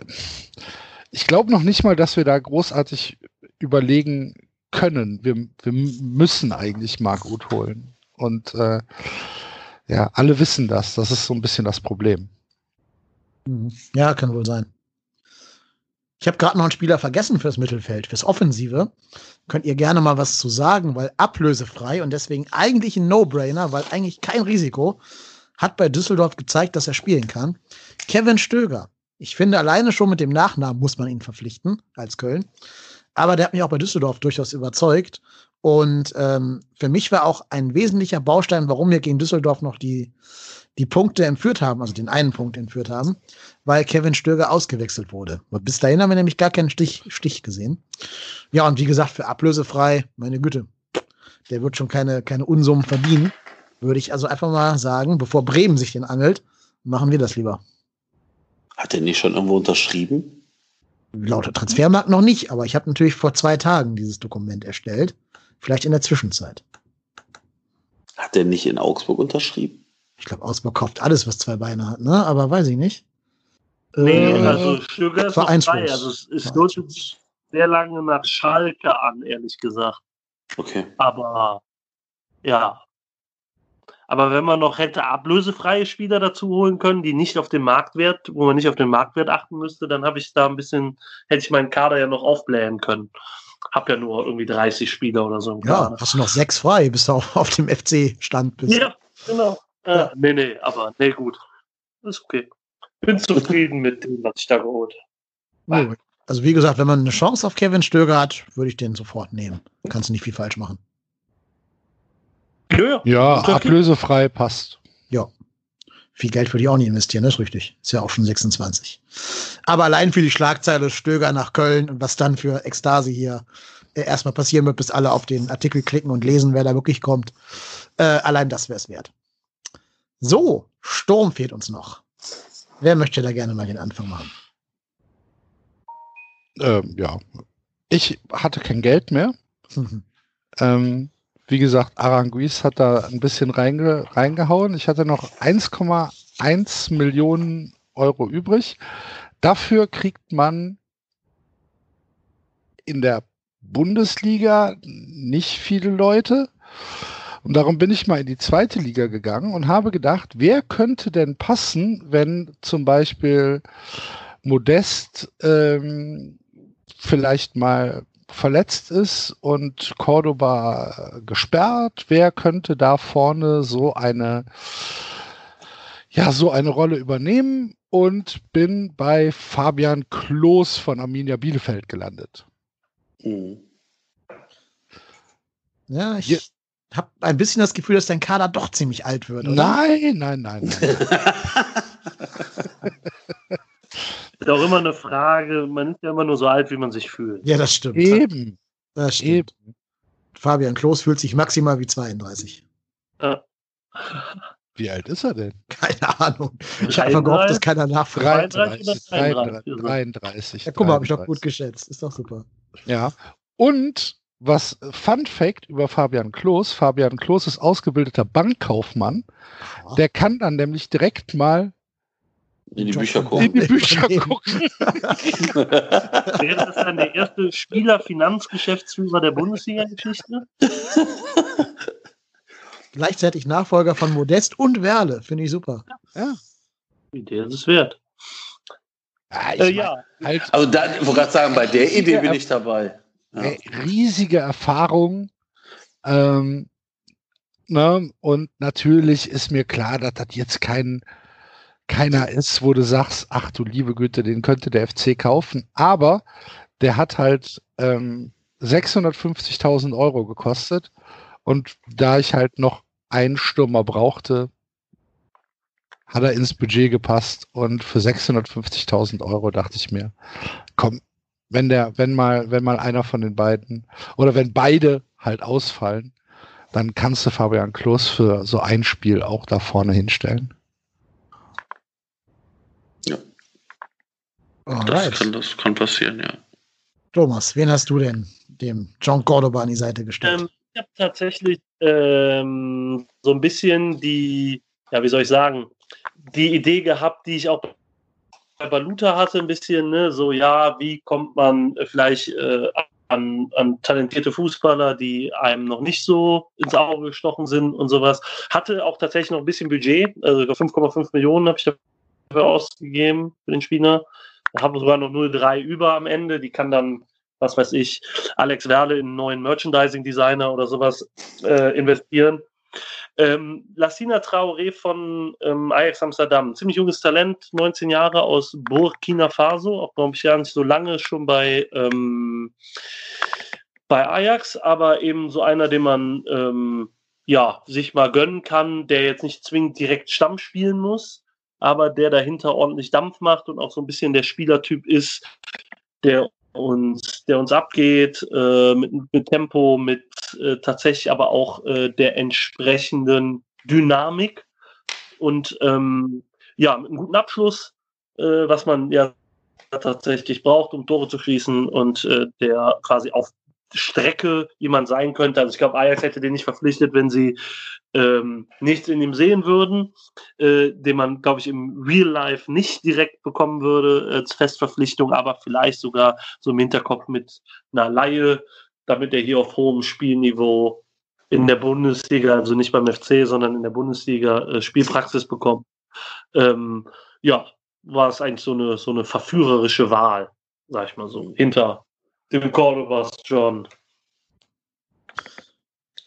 ich glaube noch nicht mal, dass wir da großartig überlegen können. Wir, wir müssen eigentlich Marc Uth holen. Und äh, ja, alle wissen das. Das ist so ein bisschen das Problem. Ja, kann wohl sein. Ich habe gerade noch einen Spieler vergessen fürs Mittelfeld, fürs Offensive. Könnt ihr gerne mal was zu sagen, weil ablösefrei und deswegen eigentlich ein No-Brainer, weil eigentlich kein Risiko, hat bei Düsseldorf gezeigt, dass er spielen kann. Kevin Stöger. Ich finde, alleine schon mit dem Nachnamen muss man ihn verpflichten als Köln. Aber der hat mich auch bei Düsseldorf durchaus überzeugt. Und ähm, für mich war auch ein wesentlicher Baustein, warum wir gegen Düsseldorf noch die, die Punkte entführt haben, also den einen Punkt entführt haben, weil Kevin Stöger ausgewechselt wurde. Bis dahin haben wir nämlich gar keinen Stich, Stich gesehen. Ja, und wie gesagt, für ablösefrei, meine Güte, der wird schon keine, keine Unsummen verdienen. Würde ich also einfach mal sagen, bevor Bremen sich den angelt, machen wir das lieber. Hat er nicht schon irgendwo unterschrieben? Laut Transfermarkt noch nicht, aber ich habe natürlich vor zwei Tagen dieses Dokument erstellt. Vielleicht in der Zwischenzeit. Hat er nicht in Augsburg unterschrieben? Ich glaube, Augsburg kauft alles, was zwei Beine hat, ne? Aber weiß ich nicht. Nee, äh, also Stöger ist noch frei. Also es, es deutet sich sehr lange nach Schalke an, ehrlich gesagt. Okay. Aber ja. Aber wenn man noch hätte ablösefreie Spieler dazu holen können, die nicht auf den Marktwert, wo man nicht auf den Marktwert achten müsste, dann habe ich da ein bisschen, hätte ich meinen Kader ja noch aufblähen können. Hab ja nur irgendwie 30 Spieler oder so im Kader. Ja, hast du noch sechs frei, bis du auf, auf dem FC-Stand bist. Ja, genau. Äh, nee, nee, aber nee, gut. Ist okay. Bin zufrieden mit dem, was ich da geholt habe. Also wie gesagt, wenn man eine Chance auf Kevin Stöger hat, würde ich den sofort nehmen. Kannst du nicht viel falsch machen. Ja, ja ablösefrei passt. Ja. Viel Geld würde ich auch nicht investieren, das ist richtig. Ist ja auch schon 26. Aber allein für die Schlagzeile Stöger nach Köln und was dann für Ekstase hier äh, erstmal passieren wird, bis alle auf den Artikel klicken und lesen, wer da wirklich kommt. Äh, allein das wäre es wert. So, Sturm fehlt uns noch. Wer möchte da gerne mal den Anfang machen? Ähm, ja. Ich hatte kein Geld mehr. Mhm. Ähm, wie gesagt, Aranguiz hat da ein bisschen reinge reingehauen. Ich hatte noch 1,1 Millionen Euro übrig. Dafür kriegt man in der Bundesliga nicht viele Leute. Und darum bin ich mal in die zweite Liga gegangen und habe gedacht, wer könnte denn passen, wenn zum Beispiel Modest ähm, vielleicht mal verletzt ist und Cordoba gesperrt, wer könnte da vorne so eine ja, so eine Rolle übernehmen und bin bei Fabian Klos von Arminia Bielefeld gelandet. Mhm. Ja, ich, habe ein bisschen das Gefühl, dass dein Kader doch ziemlich alt wird. Oder? Nein, nein, nein. nein. ist auch immer eine Frage, man ist ja immer nur so alt, wie man sich fühlt. Ja, das stimmt. Eben. Das stimmt. Eben. Fabian Klos fühlt sich maximal wie 32. Ja. Wie alt ist er denn? Keine Ahnung. Ich habe gehofft, dass keiner nachfragt. 33, 33, 33. Ja, guck mal, habe ich doch gut geschätzt. Ist doch super. Ja. Und was Fun Fact über Fabian Klos. Fabian Klos ist ausgebildeter Bankkaufmann. Der kann dann nämlich direkt mal in die Bücher gucken. In die Bücher gucken. Wäre das dann der erste Spieler-Finanzgeschäftsführer der Bundesliga-Geschichte? Gleichzeitig Nachfolger von Modest und Werle. Finde ich super. Ja. Idee ist es wert. Ja, äh, ja. Halt also da, ich wollte gerade sagen, bei der Idee bin ich dabei. Riesige Erfahrung. Ähm, ne? Und natürlich ist mir klar, dass das jetzt kein keiner ist, wo du sagst, ach du liebe Güte, den könnte der FC kaufen. Aber der hat halt ähm, 650.000 Euro gekostet. Und da ich halt noch einen Stürmer brauchte, hat er ins Budget gepasst. Und für 650.000 Euro dachte ich mir, komm, wenn der, wenn mal, wenn mal einer von den beiden oder wenn beide halt ausfallen, dann kannst du Fabian Klos für so ein Spiel auch da vorne hinstellen. Ja. Das kann, das kann passieren, ja. Thomas, wen hast du denn dem John Cordoba an die Seite gestellt? Ähm, ich habe tatsächlich ähm, so ein bisschen die, ja, wie soll ich sagen, die Idee gehabt, die ich auch Baluta hatte ein bisschen, ne, so ja, wie kommt man vielleicht äh, an, an talentierte Fußballer, die einem noch nicht so ins Auge gestochen sind und sowas. Hatte auch tatsächlich noch ein bisschen Budget, also 5,5 Millionen habe ich dafür ausgegeben für den Spieler. haben sogar noch 0,3 über am Ende. Die kann dann, was weiß ich, Alex Werle in einen neuen Merchandising-Designer oder sowas äh, investieren. Ähm, Lassina Traoré von ähm, Ajax Amsterdam, ziemlich junges Talent, 19 Jahre aus Burkina Faso, auch glaube ich gar nicht so lange schon bei, ähm, bei Ajax, aber eben so einer, den man ähm, ja, sich mal gönnen kann, der jetzt nicht zwingend direkt Stamm spielen muss, aber der dahinter ordentlich Dampf macht und auch so ein bisschen der Spielertyp ist, der uns, der uns abgeht, äh, mit, mit, Tempo, mit äh, tatsächlich aber auch äh, der entsprechenden Dynamik und ähm, ja, mit einem guten Abschluss, äh, was man ja tatsächlich braucht, um Tore zu schließen und äh, der quasi auf Strecke jemand sein könnte. Also ich glaube, Ajax hätte den nicht verpflichtet, wenn sie ähm, nichts in ihm sehen würden, äh, den man, glaube ich, im Real Life nicht direkt bekommen würde als Festverpflichtung, aber vielleicht sogar so im Hinterkopf mit einer Laie, damit er hier auf hohem Spielniveau in der Bundesliga, also nicht beim FC, sondern in der Bundesliga äh, Spielpraxis bekommt. Ähm, ja, war es eigentlich so eine, so eine verführerische Wahl, sag ich mal so, hinter dem Cordobas John.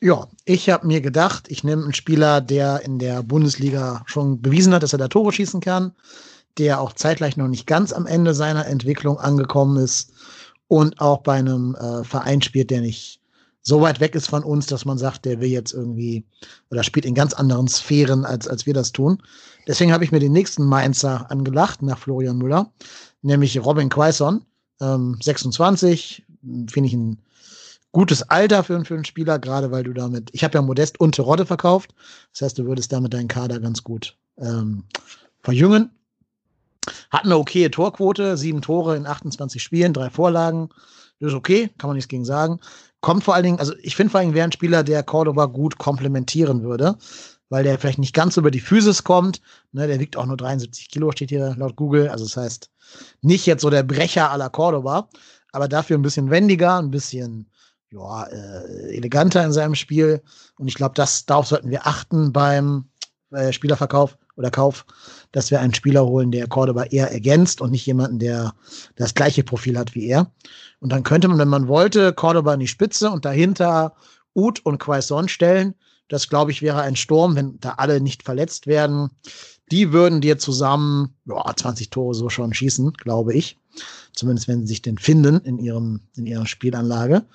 Ja, ich habe mir gedacht, ich nehme einen Spieler, der in der Bundesliga schon bewiesen hat, dass er da Tore schießen kann, der auch zeitgleich noch nicht ganz am Ende seiner Entwicklung angekommen ist und auch bei einem äh, Verein spielt, der nicht so weit weg ist von uns, dass man sagt, der will jetzt irgendwie oder spielt in ganz anderen Sphären, als, als wir das tun. Deswegen habe ich mir den nächsten Mainzer angelacht nach Florian Müller, nämlich Robin Quaison, ähm, 26, finde ich ein gutes Alter für, für einen Spieler, gerade weil du damit, ich habe ja Modest und Terodde verkauft, das heißt, du würdest damit deinen Kader ganz gut ähm, verjüngen. Hat eine okaye Torquote, sieben Tore in 28 Spielen, drei Vorlagen. Das ist okay, kann man nichts gegen sagen. Kommt vor allen Dingen, also ich finde vor allen Dingen wäre ein Spieler, der Cordoba gut komplementieren würde, weil der vielleicht nicht ganz über die Physis kommt. Ne, der wiegt auch nur 73 Kilo, steht hier laut Google. Also das heißt, nicht jetzt so der Brecher la Cordoba, aber dafür ein bisschen wendiger, ein bisschen ja, äh, eleganter in seinem Spiel. Und ich glaube, das darauf sollten wir achten beim äh, Spielerverkauf oder Kauf, dass wir einen Spieler holen, der Cordoba eher ergänzt und nicht jemanden, der das gleiche Profil hat wie er. Und dann könnte man, wenn man wollte, Cordoba in die Spitze und dahinter Ut und Quaison stellen. Das, glaube ich, wäre ein Sturm, wenn da alle nicht verletzt werden. Die würden dir zusammen ja, 20 Tore so schon schießen, glaube ich. Zumindest wenn sie sich denn finden in, ihrem, in ihrer Spielanlage.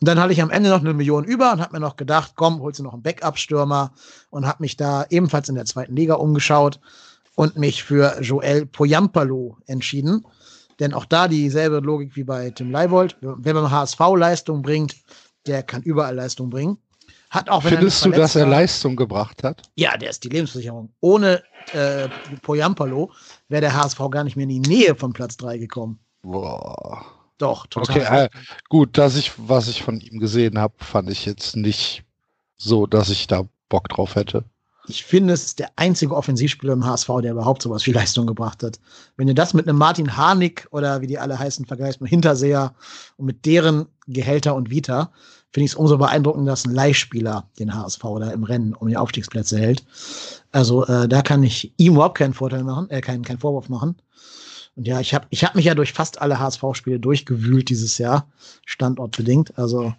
Und dann hatte ich am Ende noch eine Million über und habe mir noch gedacht, komm, holst du noch einen Backup-Stürmer und habe mich da ebenfalls in der zweiten Liga umgeschaut und mich für Joel Poyampalo entschieden. Denn auch da dieselbe Logik wie bei Tim Leibold. Wenn man HSV Leistung bringt, der kann überall Leistung bringen. Hat auch, Findest du, dass er Leistung gebracht hat? Ja, der ist die Lebensversicherung. Ohne äh, Poyampalo wäre der HSV gar nicht mehr in die Nähe von Platz 3 gekommen. Boah. Doch, total. Okay, äh, gut, dass ich, was ich von ihm gesehen habe, fand ich jetzt nicht so, dass ich da Bock drauf hätte. Ich finde, es ist der einzige Offensivspieler im HSV, der überhaupt sowas wie Leistung gebracht hat. Wenn du das mit einem Martin Harnik oder wie die alle heißen vergleichst, mit Hinterseher und mit deren Gehälter und Vita, finde ich es umso beeindruckender, dass ein Leihspieler den HSV da im Rennen um die Aufstiegsplätze hält. Also äh, da kann ich ihm überhaupt keinen Vorteil machen, äh, keinen, keinen Vorwurf machen. Und ja, ich habe ich hab mich ja durch fast alle HSV-Spiele durchgewühlt dieses Jahr, standortbedingt. Also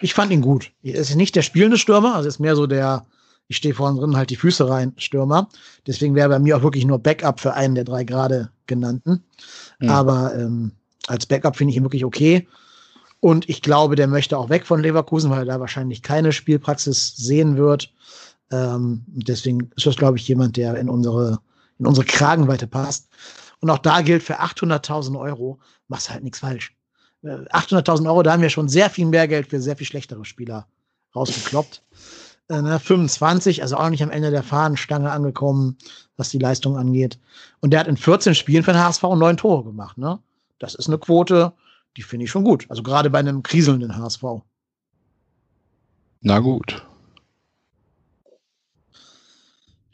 ich fand ihn gut. Er ist nicht der spielende Stürmer, also ist mehr so der, ich stehe vorne drin, halt die Füße rein, Stürmer. Deswegen wäre bei mir auch wirklich nur Backup für einen der drei gerade genannten. Mhm. Aber ähm, als Backup finde ich ihn wirklich okay. Und ich glaube, der möchte auch weg von Leverkusen, weil er da wahrscheinlich keine Spielpraxis sehen wird. Ähm, deswegen ist das, glaube ich, jemand, der in unsere, in unsere Kragenweite passt. Und auch da gilt, für 800.000 Euro machst halt nichts falsch. 800.000 äh, Euro, da haben wir schon sehr viel mehr Geld für sehr viel schlechtere Spieler rausgekloppt. Äh, ne, 25, also auch nicht am Ende der Fahnenstange angekommen, was die Leistung angeht. Und der hat in 14 Spielen für den HSV neun Tore gemacht. Ne? Das ist eine Quote, die finde ich schon gut. Also gerade bei einem kriselnden HSV. Na gut.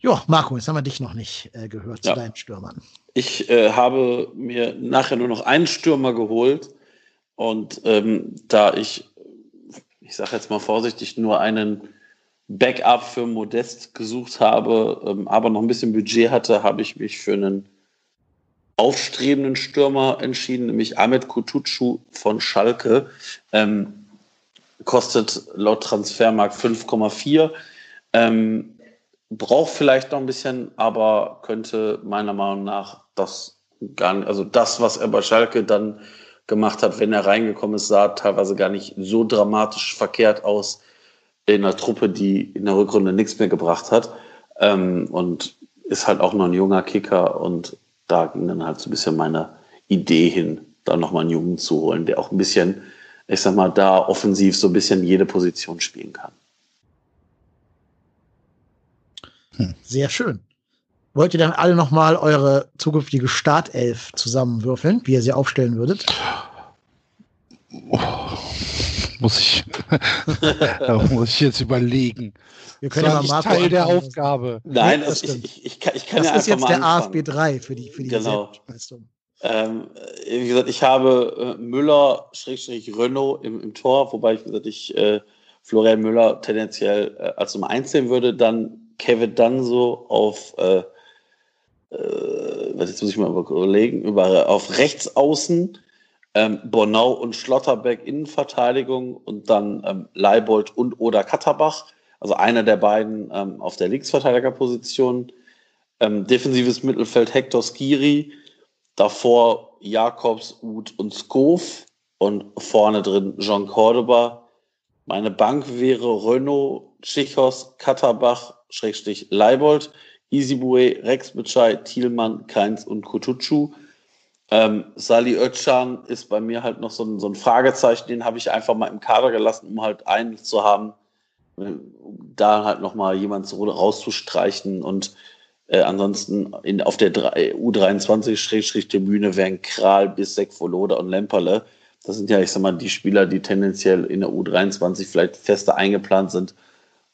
Ja, Marco, jetzt haben wir dich noch nicht äh, gehört ja. zu deinen Stürmern. Ich äh, habe mir nachher nur noch einen Stürmer geholt und ähm, da ich, ich sage jetzt mal vorsichtig, nur einen Backup für Modest gesucht habe, ähm, aber noch ein bisschen Budget hatte, habe ich mich für einen aufstrebenden Stürmer entschieden, nämlich Ahmed Kutucu von Schalke. Ähm, kostet laut Transfermarkt 5,4. Ähm, braucht vielleicht noch ein bisschen, aber könnte meiner Meinung nach das gar nicht, also das, was er bei Schalke dann gemacht hat, wenn er reingekommen ist, sah teilweise gar nicht so dramatisch verkehrt aus in einer Truppe, die in der Rückrunde nichts mehr gebracht hat. Ähm, und ist halt auch noch ein junger Kicker und da ging dann halt so ein bisschen meine Idee hin, da nochmal einen Jungen zu holen, der auch ein bisschen, ich sag mal, da offensiv so ein bisschen jede Position spielen kann. Hm, sehr schön. Wollt ihr dann alle nochmal eure zukünftige Startelf zusammenwürfeln, wie ihr sie aufstellen würdet? Oh, muss ich, muss ich jetzt überlegen. Wir können das ja mal Teil der Aufgabe. Nein, also ich, ich, ich, kann, ich kann das ja ist jetzt der. AFB 3 für die, für die genau. Ähm, wie gesagt, ich habe äh, Müller, Schrägstrich Renault im, im Tor, wobei ich, wie gesagt, ich äh, Florian Müller tendenziell äh, als Nummer 1 sehen würde. Dann Kevin Danso auf, äh, äh, jetzt muss ich mal überlegen, über, auf rechts ähm, Bornau und Schlotterbeck Innenverteidigung und dann ähm, Leibold und oder Katterbach, also einer der beiden ähm, auf der Linksverteidigerposition. Ähm, defensives Mittelfeld Hector Skiri, davor Jakobs, Uth und Skov und vorne drin Jean Cordoba. Meine Bank wäre Renault, Tschichos, Katterbach, Schrägstrich Leibold, Isibue, Rex Bitschei, Thielmann, Keins und Kutucu. Ähm, Sali Özcan ist bei mir halt noch so ein, so ein Fragezeichen, den habe ich einfach mal im Kader gelassen, um halt einen zu haben, um da halt nochmal jemand rauszustreichen und äh, ansonsten in, auf der U23-Tribüne wären Kral, Bissek, Voloda und Lemperle. Das sind ja, ich sag mal, die Spieler, die tendenziell in der U23 vielleicht fester eingeplant sind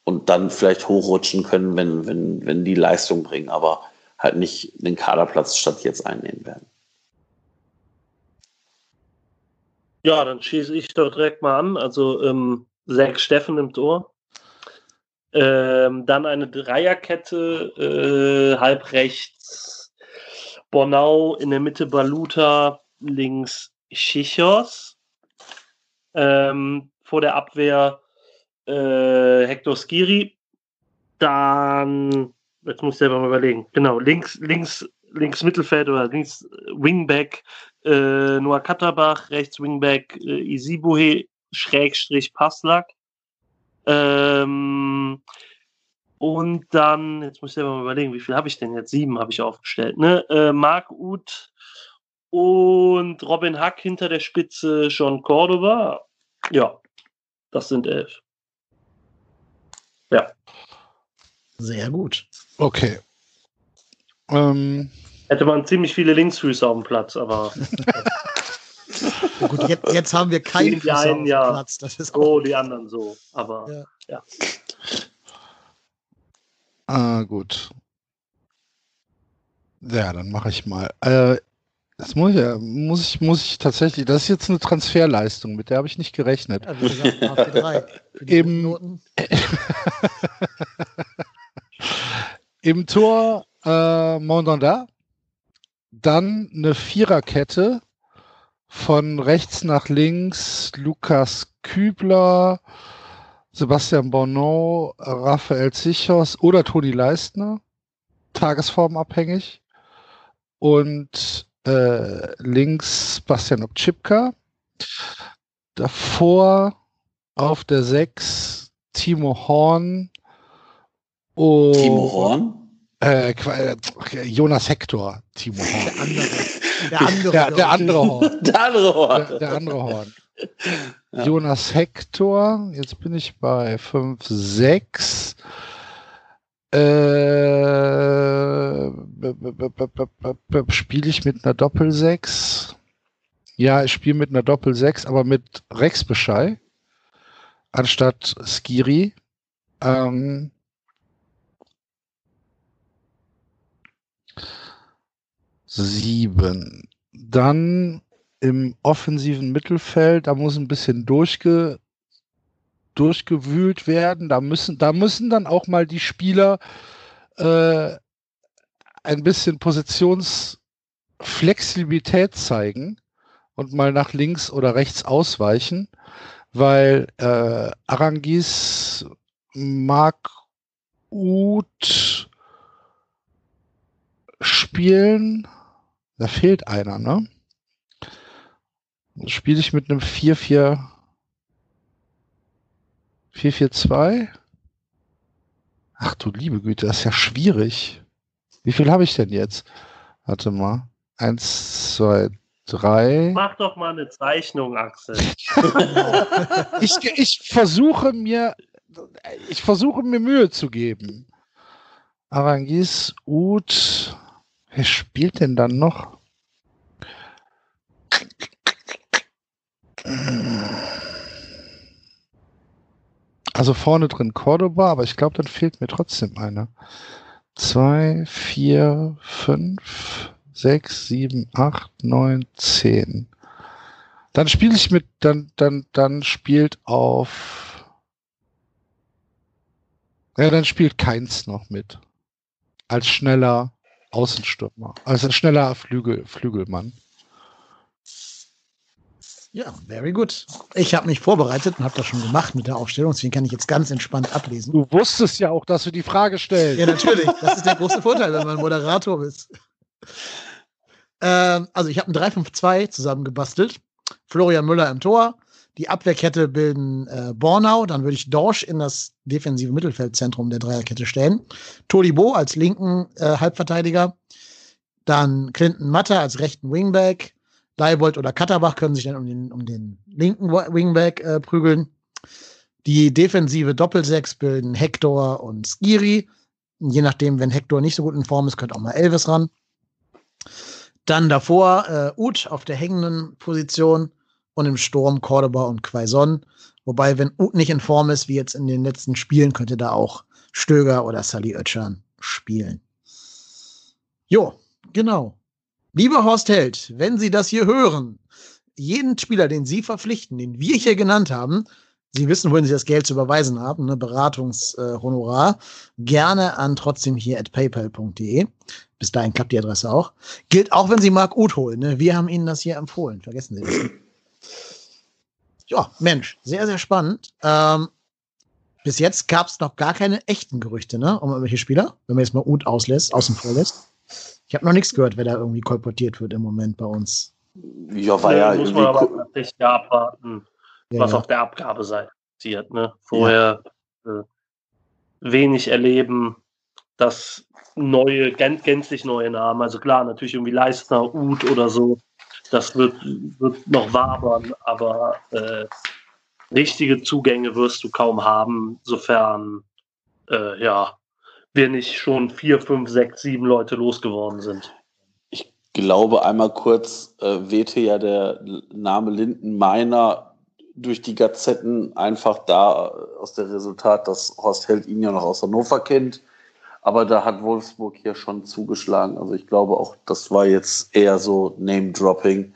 und dann vielleicht hochrutschen können, wenn, wenn, wenn die Leistung bringen, aber halt nicht den Kaderplatz statt jetzt einnehmen werden. Ja, dann schieße ich doch direkt mal an. Also ähm, Zack Steffen im Tor. Ähm, dann eine Dreierkette, äh, halb rechts Bornau, in der Mitte Baluta, links Chichos. Ähm, vor der Abwehr äh, Hector Skiri. Dann, jetzt muss ich selber mal überlegen, genau, links, links, links Mittelfeld oder links Wingback äh, Noah Katterbach, rechts Wingback äh, Isibuhe, Schrägstrich Passlack. Ähm, und dann, jetzt muss ich selber mal überlegen, wie viel habe ich denn jetzt? Sieben habe ich aufgestellt. Ne? Äh, Marc Uth und Robin Hack hinter der Spitze, John Cordova. Ja, das sind elf. Ja. Sehr gut. Okay. Ähm, Hätte man ziemlich viele Linksfüße auf dem Platz, aber. ja, gut, jetzt, jetzt, haben wir keinen die einen, auf ja. Platz. Das ist so, die anderen so. Aber ja. ja. Ah, gut. Ja, dann mache ich mal. Äh, das muss ich, ja, muss ich, muss ich tatsächlich, das ist jetzt eine Transferleistung, mit der habe ich nicht gerechnet. Ja, wie gesagt, AFD3 für die Im, Im Tor äh, Mondanda, dann eine Viererkette von rechts nach links Lukas Kübler, Sebastian Bonneau, Raphael Zichos oder Toni Leistner, tagesformabhängig. Und äh, links Bastian Obchipka. Davor auf der 6 Timo Horn. Und, Timo Horn? Äh, äh Jonas Hector, Timo Horn. Der andere, der, der andere Horn. Der andere Horn. Der, der andere Horn. Ja. Jonas Hector, jetzt bin ich bei 5, 6. Äh, spiele ich mit einer Doppel-6? Ja, ich spiele mit einer Doppel-6, aber mit Rex Bescheid anstatt Skiri. Ähm, sieben. Dann im offensiven Mittelfeld, da muss ein bisschen durchge durchgewühlt werden. Da müssen, da müssen dann auch mal die Spieler äh, ein bisschen positionsfrei Flexibilität zeigen und mal nach links oder rechts ausweichen, weil äh, Arangis mag Ut spielen. Da fehlt einer, ne? Spiele ich mit einem 4-4 4-4-2? Ach du liebe Güte, das ist ja schwierig. Wie viel habe ich denn jetzt? Warte mal. Eins, zwei, drei. Mach doch mal eine Zeichnung, Axel. ich, ich versuche mir, ich versuche mir Mühe zu geben. Arangis, Ut, wer spielt denn dann noch? Also vorne drin Cordoba, aber ich glaube, dann fehlt mir trotzdem einer. Zwei, vier, fünf, sechs, sieben, acht, neun, zehn. Dann spiele ich mit, dann, dann, dann spielt auf. Ja, dann spielt keins noch mit. Als schneller Außenstürmer. Als schneller Flügel, Flügelmann. Ja, very good. Ich habe mich vorbereitet und habe das schon gemacht mit der Aufstellung, deswegen kann ich jetzt ganz entspannt ablesen. Du wusstest ja auch, dass du die Frage stellst. Ja, natürlich. Das ist der große Vorteil, wenn man Moderator ist. Ähm, also ich habe ein 3-5-2 zusammengebastelt. Florian Müller im Tor. Die Abwehrkette bilden äh, Bornau. Dann würde ich Dorsch in das defensive Mittelfeldzentrum der Dreierkette stellen. Tolibo als linken äh, Halbverteidiger. Dann Clinton Matter als rechten Wingback. Leibold oder Katterbach können sich dann um den, um den linken Wingback äh, prügeln. Die defensive Doppelsechs bilden Hector und Skiri. Je nachdem, wenn Hector nicht so gut in Form ist, könnte auch mal Elvis ran. Dann davor äh, Ut auf der hängenden Position und im Sturm Cordoba und Quaison. Wobei, wenn Ut nicht in Form ist, wie jetzt in den letzten Spielen, könnte da auch Stöger oder Sally Oetschan spielen. Jo, genau. Lieber Horst Held, wenn Sie das hier hören, jeden Spieler, den Sie verpflichten, den wir hier genannt haben, Sie wissen, wohin Sie das Geld zu überweisen haben, ne, Beratungshonorar, äh, gerne an trotzdem hier at paypal.de. Bis dahin klappt die Adresse auch. Gilt auch, wenn Sie Marc Uth holen. Ne? Wir haben Ihnen das hier empfohlen. Vergessen Sie das. Ja, Mensch, sehr, sehr spannend. Ähm, bis jetzt gab es noch gar keine echten Gerüchte, ne, um irgendwelche Spieler, wenn man jetzt mal Uth auslässt, außen vor lässt. Ich habe noch nichts gehört, wer da irgendwie kolportiert wird im Moment bei uns. Ja, war ja, ja muss man aber tatsächlich abwarten, ja, was ja. auf der Abgabeseite passiert. Ne? Vorher ja. äh, wenig erleben, dass neue, gän gänzlich neue Namen, also klar, natürlich irgendwie Leistner, Uth oder so, das wird, wird noch wabern, aber äh, richtige Zugänge wirst du kaum haben, sofern äh, ja, wir nicht schon vier, fünf, sechs, sieben Leute losgeworden sind. Ich glaube, einmal kurz äh, wehte ja der Name Linden Meiner durch die Gazetten einfach da äh, aus dem Resultat, dass Horst Held ihn ja noch aus Hannover kennt. Aber da hat Wolfsburg hier schon zugeschlagen. Also ich glaube auch, das war jetzt eher so Name-Dropping.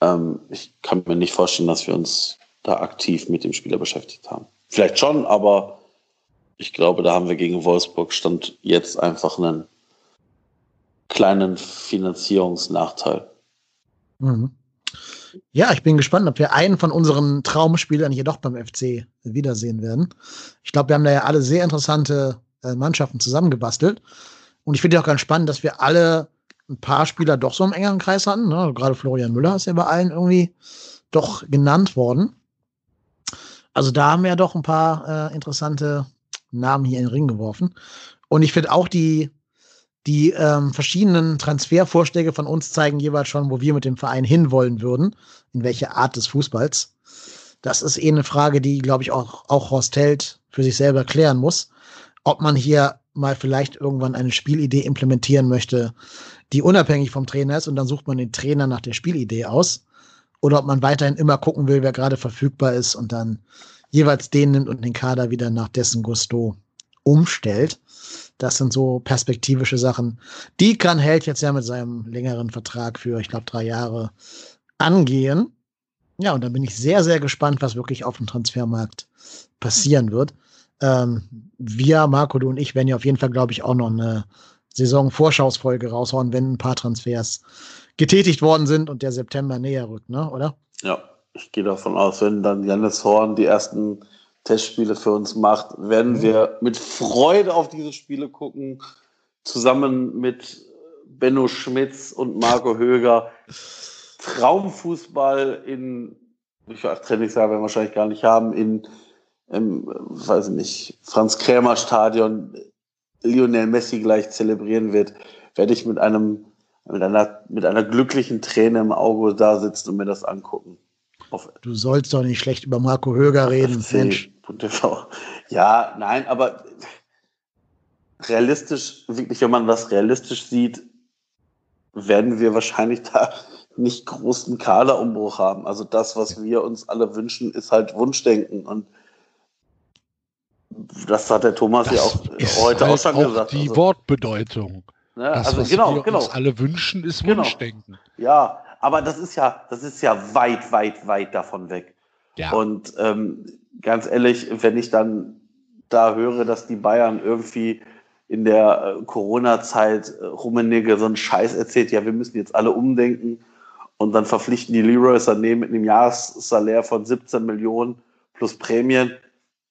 Ähm, ich kann mir nicht vorstellen, dass wir uns da aktiv mit dem Spieler beschäftigt haben. Vielleicht schon, aber ich glaube, da haben wir gegen Wolfsburg stand jetzt einfach einen kleinen Finanzierungsnachteil. Mhm. Ja, ich bin gespannt, ob wir einen von unseren Traumspielern hier doch beim FC wiedersehen werden. Ich glaube, wir haben da ja alle sehr interessante äh, Mannschaften zusammengebastelt. Und ich finde ja auch ganz spannend, dass wir alle ein paar Spieler doch so im engeren Kreis hatten. Ne? Gerade Florian Müller ist ja bei allen irgendwie doch genannt worden. Also da haben wir ja doch ein paar äh, interessante Namen hier in den Ring geworfen. Und ich finde auch die, die ähm, verschiedenen Transfervorschläge von uns zeigen jeweils schon, wo wir mit dem Verein hinwollen würden, in welche Art des Fußballs. Das ist eh eine Frage, die, glaube ich, auch, auch Horst Held für sich selber klären muss, ob man hier mal vielleicht irgendwann eine Spielidee implementieren möchte, die unabhängig vom Trainer ist und dann sucht man den Trainer nach der Spielidee aus. Oder ob man weiterhin immer gucken will, wer gerade verfügbar ist und dann jeweils den nimmt und den Kader wieder nach dessen Gusto umstellt. Das sind so perspektivische Sachen. Die kann Held jetzt ja mit seinem längeren Vertrag für, ich glaube, drei Jahre angehen. Ja, und da bin ich sehr, sehr gespannt, was wirklich auf dem Transfermarkt passieren wird. Ähm, wir, Marco, du und ich, werden ja auf jeden Fall, glaube ich, auch noch eine Saison-Vorschausfolge raushauen, wenn ein paar Transfers getätigt worden sind und der September näher rückt, ne? oder? Ja, ich gehe davon aus, wenn dann Janis Horn die ersten Testspiele für uns macht, werden mhm. wir mit Freude auf diese Spiele gucken, zusammen mit Benno Schmitz und Marco Höger. Traumfußball in, ich weiß, Trainingsjahr werden wir wahrscheinlich gar nicht haben, in, im, weiß ich nicht, Franz Krämer Stadion Lionel Messi gleich zelebrieren wird, werde ich mit einem, mit einer, mit einer glücklichen Träne im Auge da sitzen und mir das angucken. Auf du sollst doch nicht schlecht über Marco Höger reden, Mensch. Ja, nein, aber realistisch, wirklich, wenn man das realistisch sieht, werden wir wahrscheinlich da nicht großen Kaderumbruch haben. Also das, was wir uns alle wünschen, ist halt Wunschdenken. Und das hat der Thomas das ja auch heute halt auch schon auch gesagt. Die also, Wortbedeutung. Ja, das, also was genau, wir genau. uns alle wünschen, ist genau. Wunschdenken. Ja, aber das ist ja, das ist ja weit, weit, weit davon weg. Ja. Und ähm, ganz ehrlich, wenn ich dann da höre, dass die Bayern irgendwie in der äh, Corona-Zeit äh, Rummenigge so einen Scheiß erzählt, ja, wir müssen jetzt alle umdenken und dann verpflichten die Leroy Sané mit einem Jahressalär von 17 Millionen plus Prämien,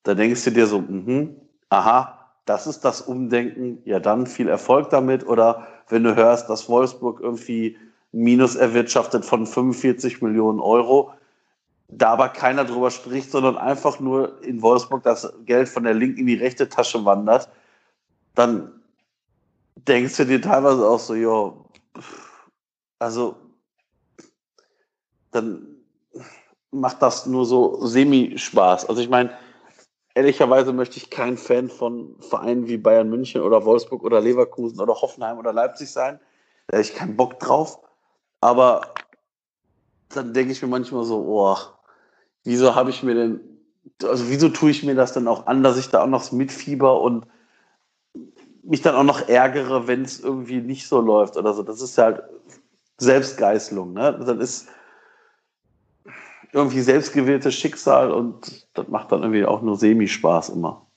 da denkst du dir so, mh, aha, das ist das Umdenken, ja dann viel Erfolg damit. Oder wenn du hörst, dass Wolfsburg irgendwie Minus erwirtschaftet von 45 Millionen Euro, da aber keiner drüber spricht, sondern einfach nur in Wolfsburg das Geld von der linken in die rechte Tasche wandert, dann denkst du dir teilweise auch so, ja, also dann macht das nur so semi-Spaß. Also ich meine, ehrlicherweise möchte ich kein Fan von Vereinen wie Bayern München oder Wolfsburg oder Leverkusen oder Hoffenheim oder Leipzig sein. Da habe ich keinen Bock drauf. Aber dann denke ich mir manchmal so, oh, wieso habe ich mir denn, also wieso tue ich mir das denn auch an, dass ich da auch noch mitfieber und mich dann auch noch ärgere, wenn es irgendwie nicht so läuft oder so. Das ist halt Selbstgeißelung. Ne? Dann ist irgendwie selbstgewähltes Schicksal und das macht dann irgendwie auch nur Semi-Spaß immer.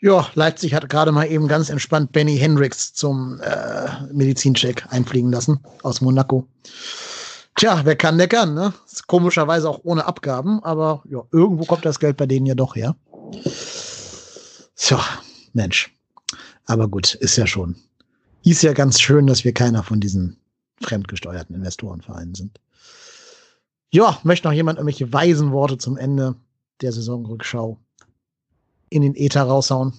Ja, Leipzig hat gerade mal eben ganz entspannt Benny Hendricks zum äh, Medizincheck einfliegen lassen aus Monaco. Tja, wer kann, der kann, ne? Ist komischerweise auch ohne Abgaben, aber ja, irgendwo kommt das Geld bei denen ja doch her. Tja, Mensch. Aber gut, ist ja schon. Ist ja ganz schön, dass wir keiner von diesen fremdgesteuerten Investorenvereinen sind. Ja, möchte noch jemand irgendwelche weisen Worte zum Ende der Saisonrückschau in den Äther raushauen?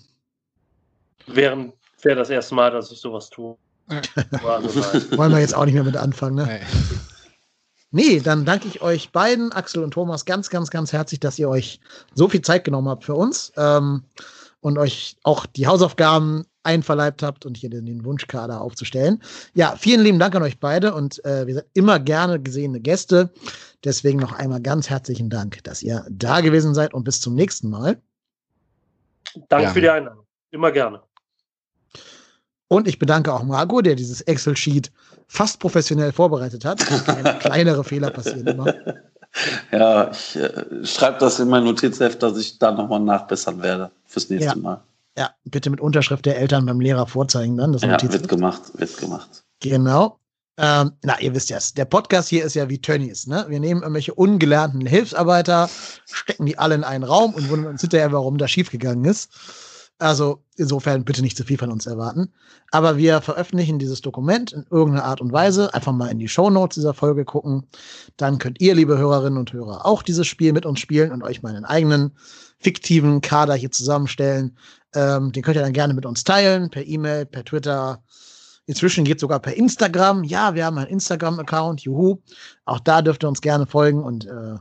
Wäre wär das erste Mal, dass ich sowas tue. Wollen wir jetzt auch nicht mehr mit anfangen, ne? Nee, dann danke ich euch beiden, Axel und Thomas, ganz, ganz, ganz herzlich, dass ihr euch so viel Zeit genommen habt für uns ähm, und euch auch die Hausaufgaben einverleibt habt und hier den, den, Wunschkader aufzustellen. Ja, vielen lieben Dank an euch beide und äh, wir sind immer gerne gesehene Gäste. Deswegen noch einmal ganz herzlichen Dank, dass ihr da gewesen seid und bis zum nächsten Mal. Danke gerne. für die Einladung. Immer gerne. Und ich bedanke auch Marco, der dieses Excel-Sheet fast professionell vorbereitet hat. kleinere Fehler passieren immer. Ja, ich äh, schreibe das in mein Notizheft, dass ich da nochmal nachbessern werde fürs nächste ja. Mal. Ja, bitte mit Unterschrift der Eltern beim Lehrer vorzeigen dann. Das ja, wird gemacht, wird gemacht. Genau. Ähm, na, ihr wisst ja, der Podcast hier ist ja wie Tönnies, ne? Wir nehmen irgendwelche ungelernten Hilfsarbeiter, stecken die alle in einen Raum und wundern uns hinterher, warum das schiefgegangen ist. Also insofern bitte nicht zu viel von uns erwarten. Aber wir veröffentlichen dieses Dokument in irgendeiner Art und Weise. Einfach mal in die Show Notes dieser Folge gucken. Dann könnt ihr, liebe Hörerinnen und Hörer, auch dieses Spiel mit uns spielen und euch mal einen eigenen fiktiven Kader hier zusammenstellen. Ähm, den könnt ihr dann gerne mit uns teilen, per E-Mail, per Twitter. Inzwischen geht sogar per Instagram. Ja, wir haben einen Instagram-Account, juhu. Auch da dürft ihr uns gerne folgen und äh,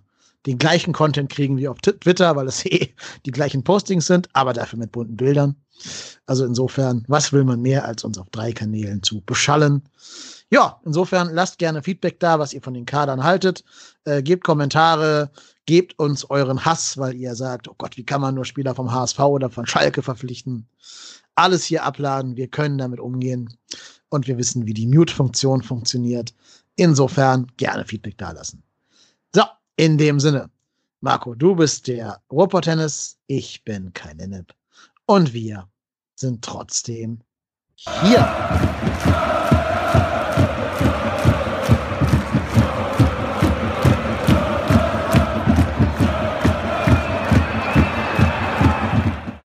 den gleichen Content kriegen wie auf Twitter, weil es eh die gleichen Postings sind, aber dafür mit bunten Bildern. Also insofern, was will man mehr, als uns auf drei Kanälen zu beschallen? Ja, insofern lasst gerne Feedback da, was ihr von den Kadern haltet. Äh, gebt Kommentare, gebt uns euren Hass, weil ihr sagt, oh Gott, wie kann man nur Spieler vom HSV oder von Schalke verpflichten? Alles hier abladen, wir können damit umgehen und wir wissen, wie die Mute-Funktion funktioniert. Insofern gerne Feedback dalassen. So, in dem Sinne, Marco, du bist der Ruhrpott-Tennis, ich bin kein Nip und wir sind trotzdem hier.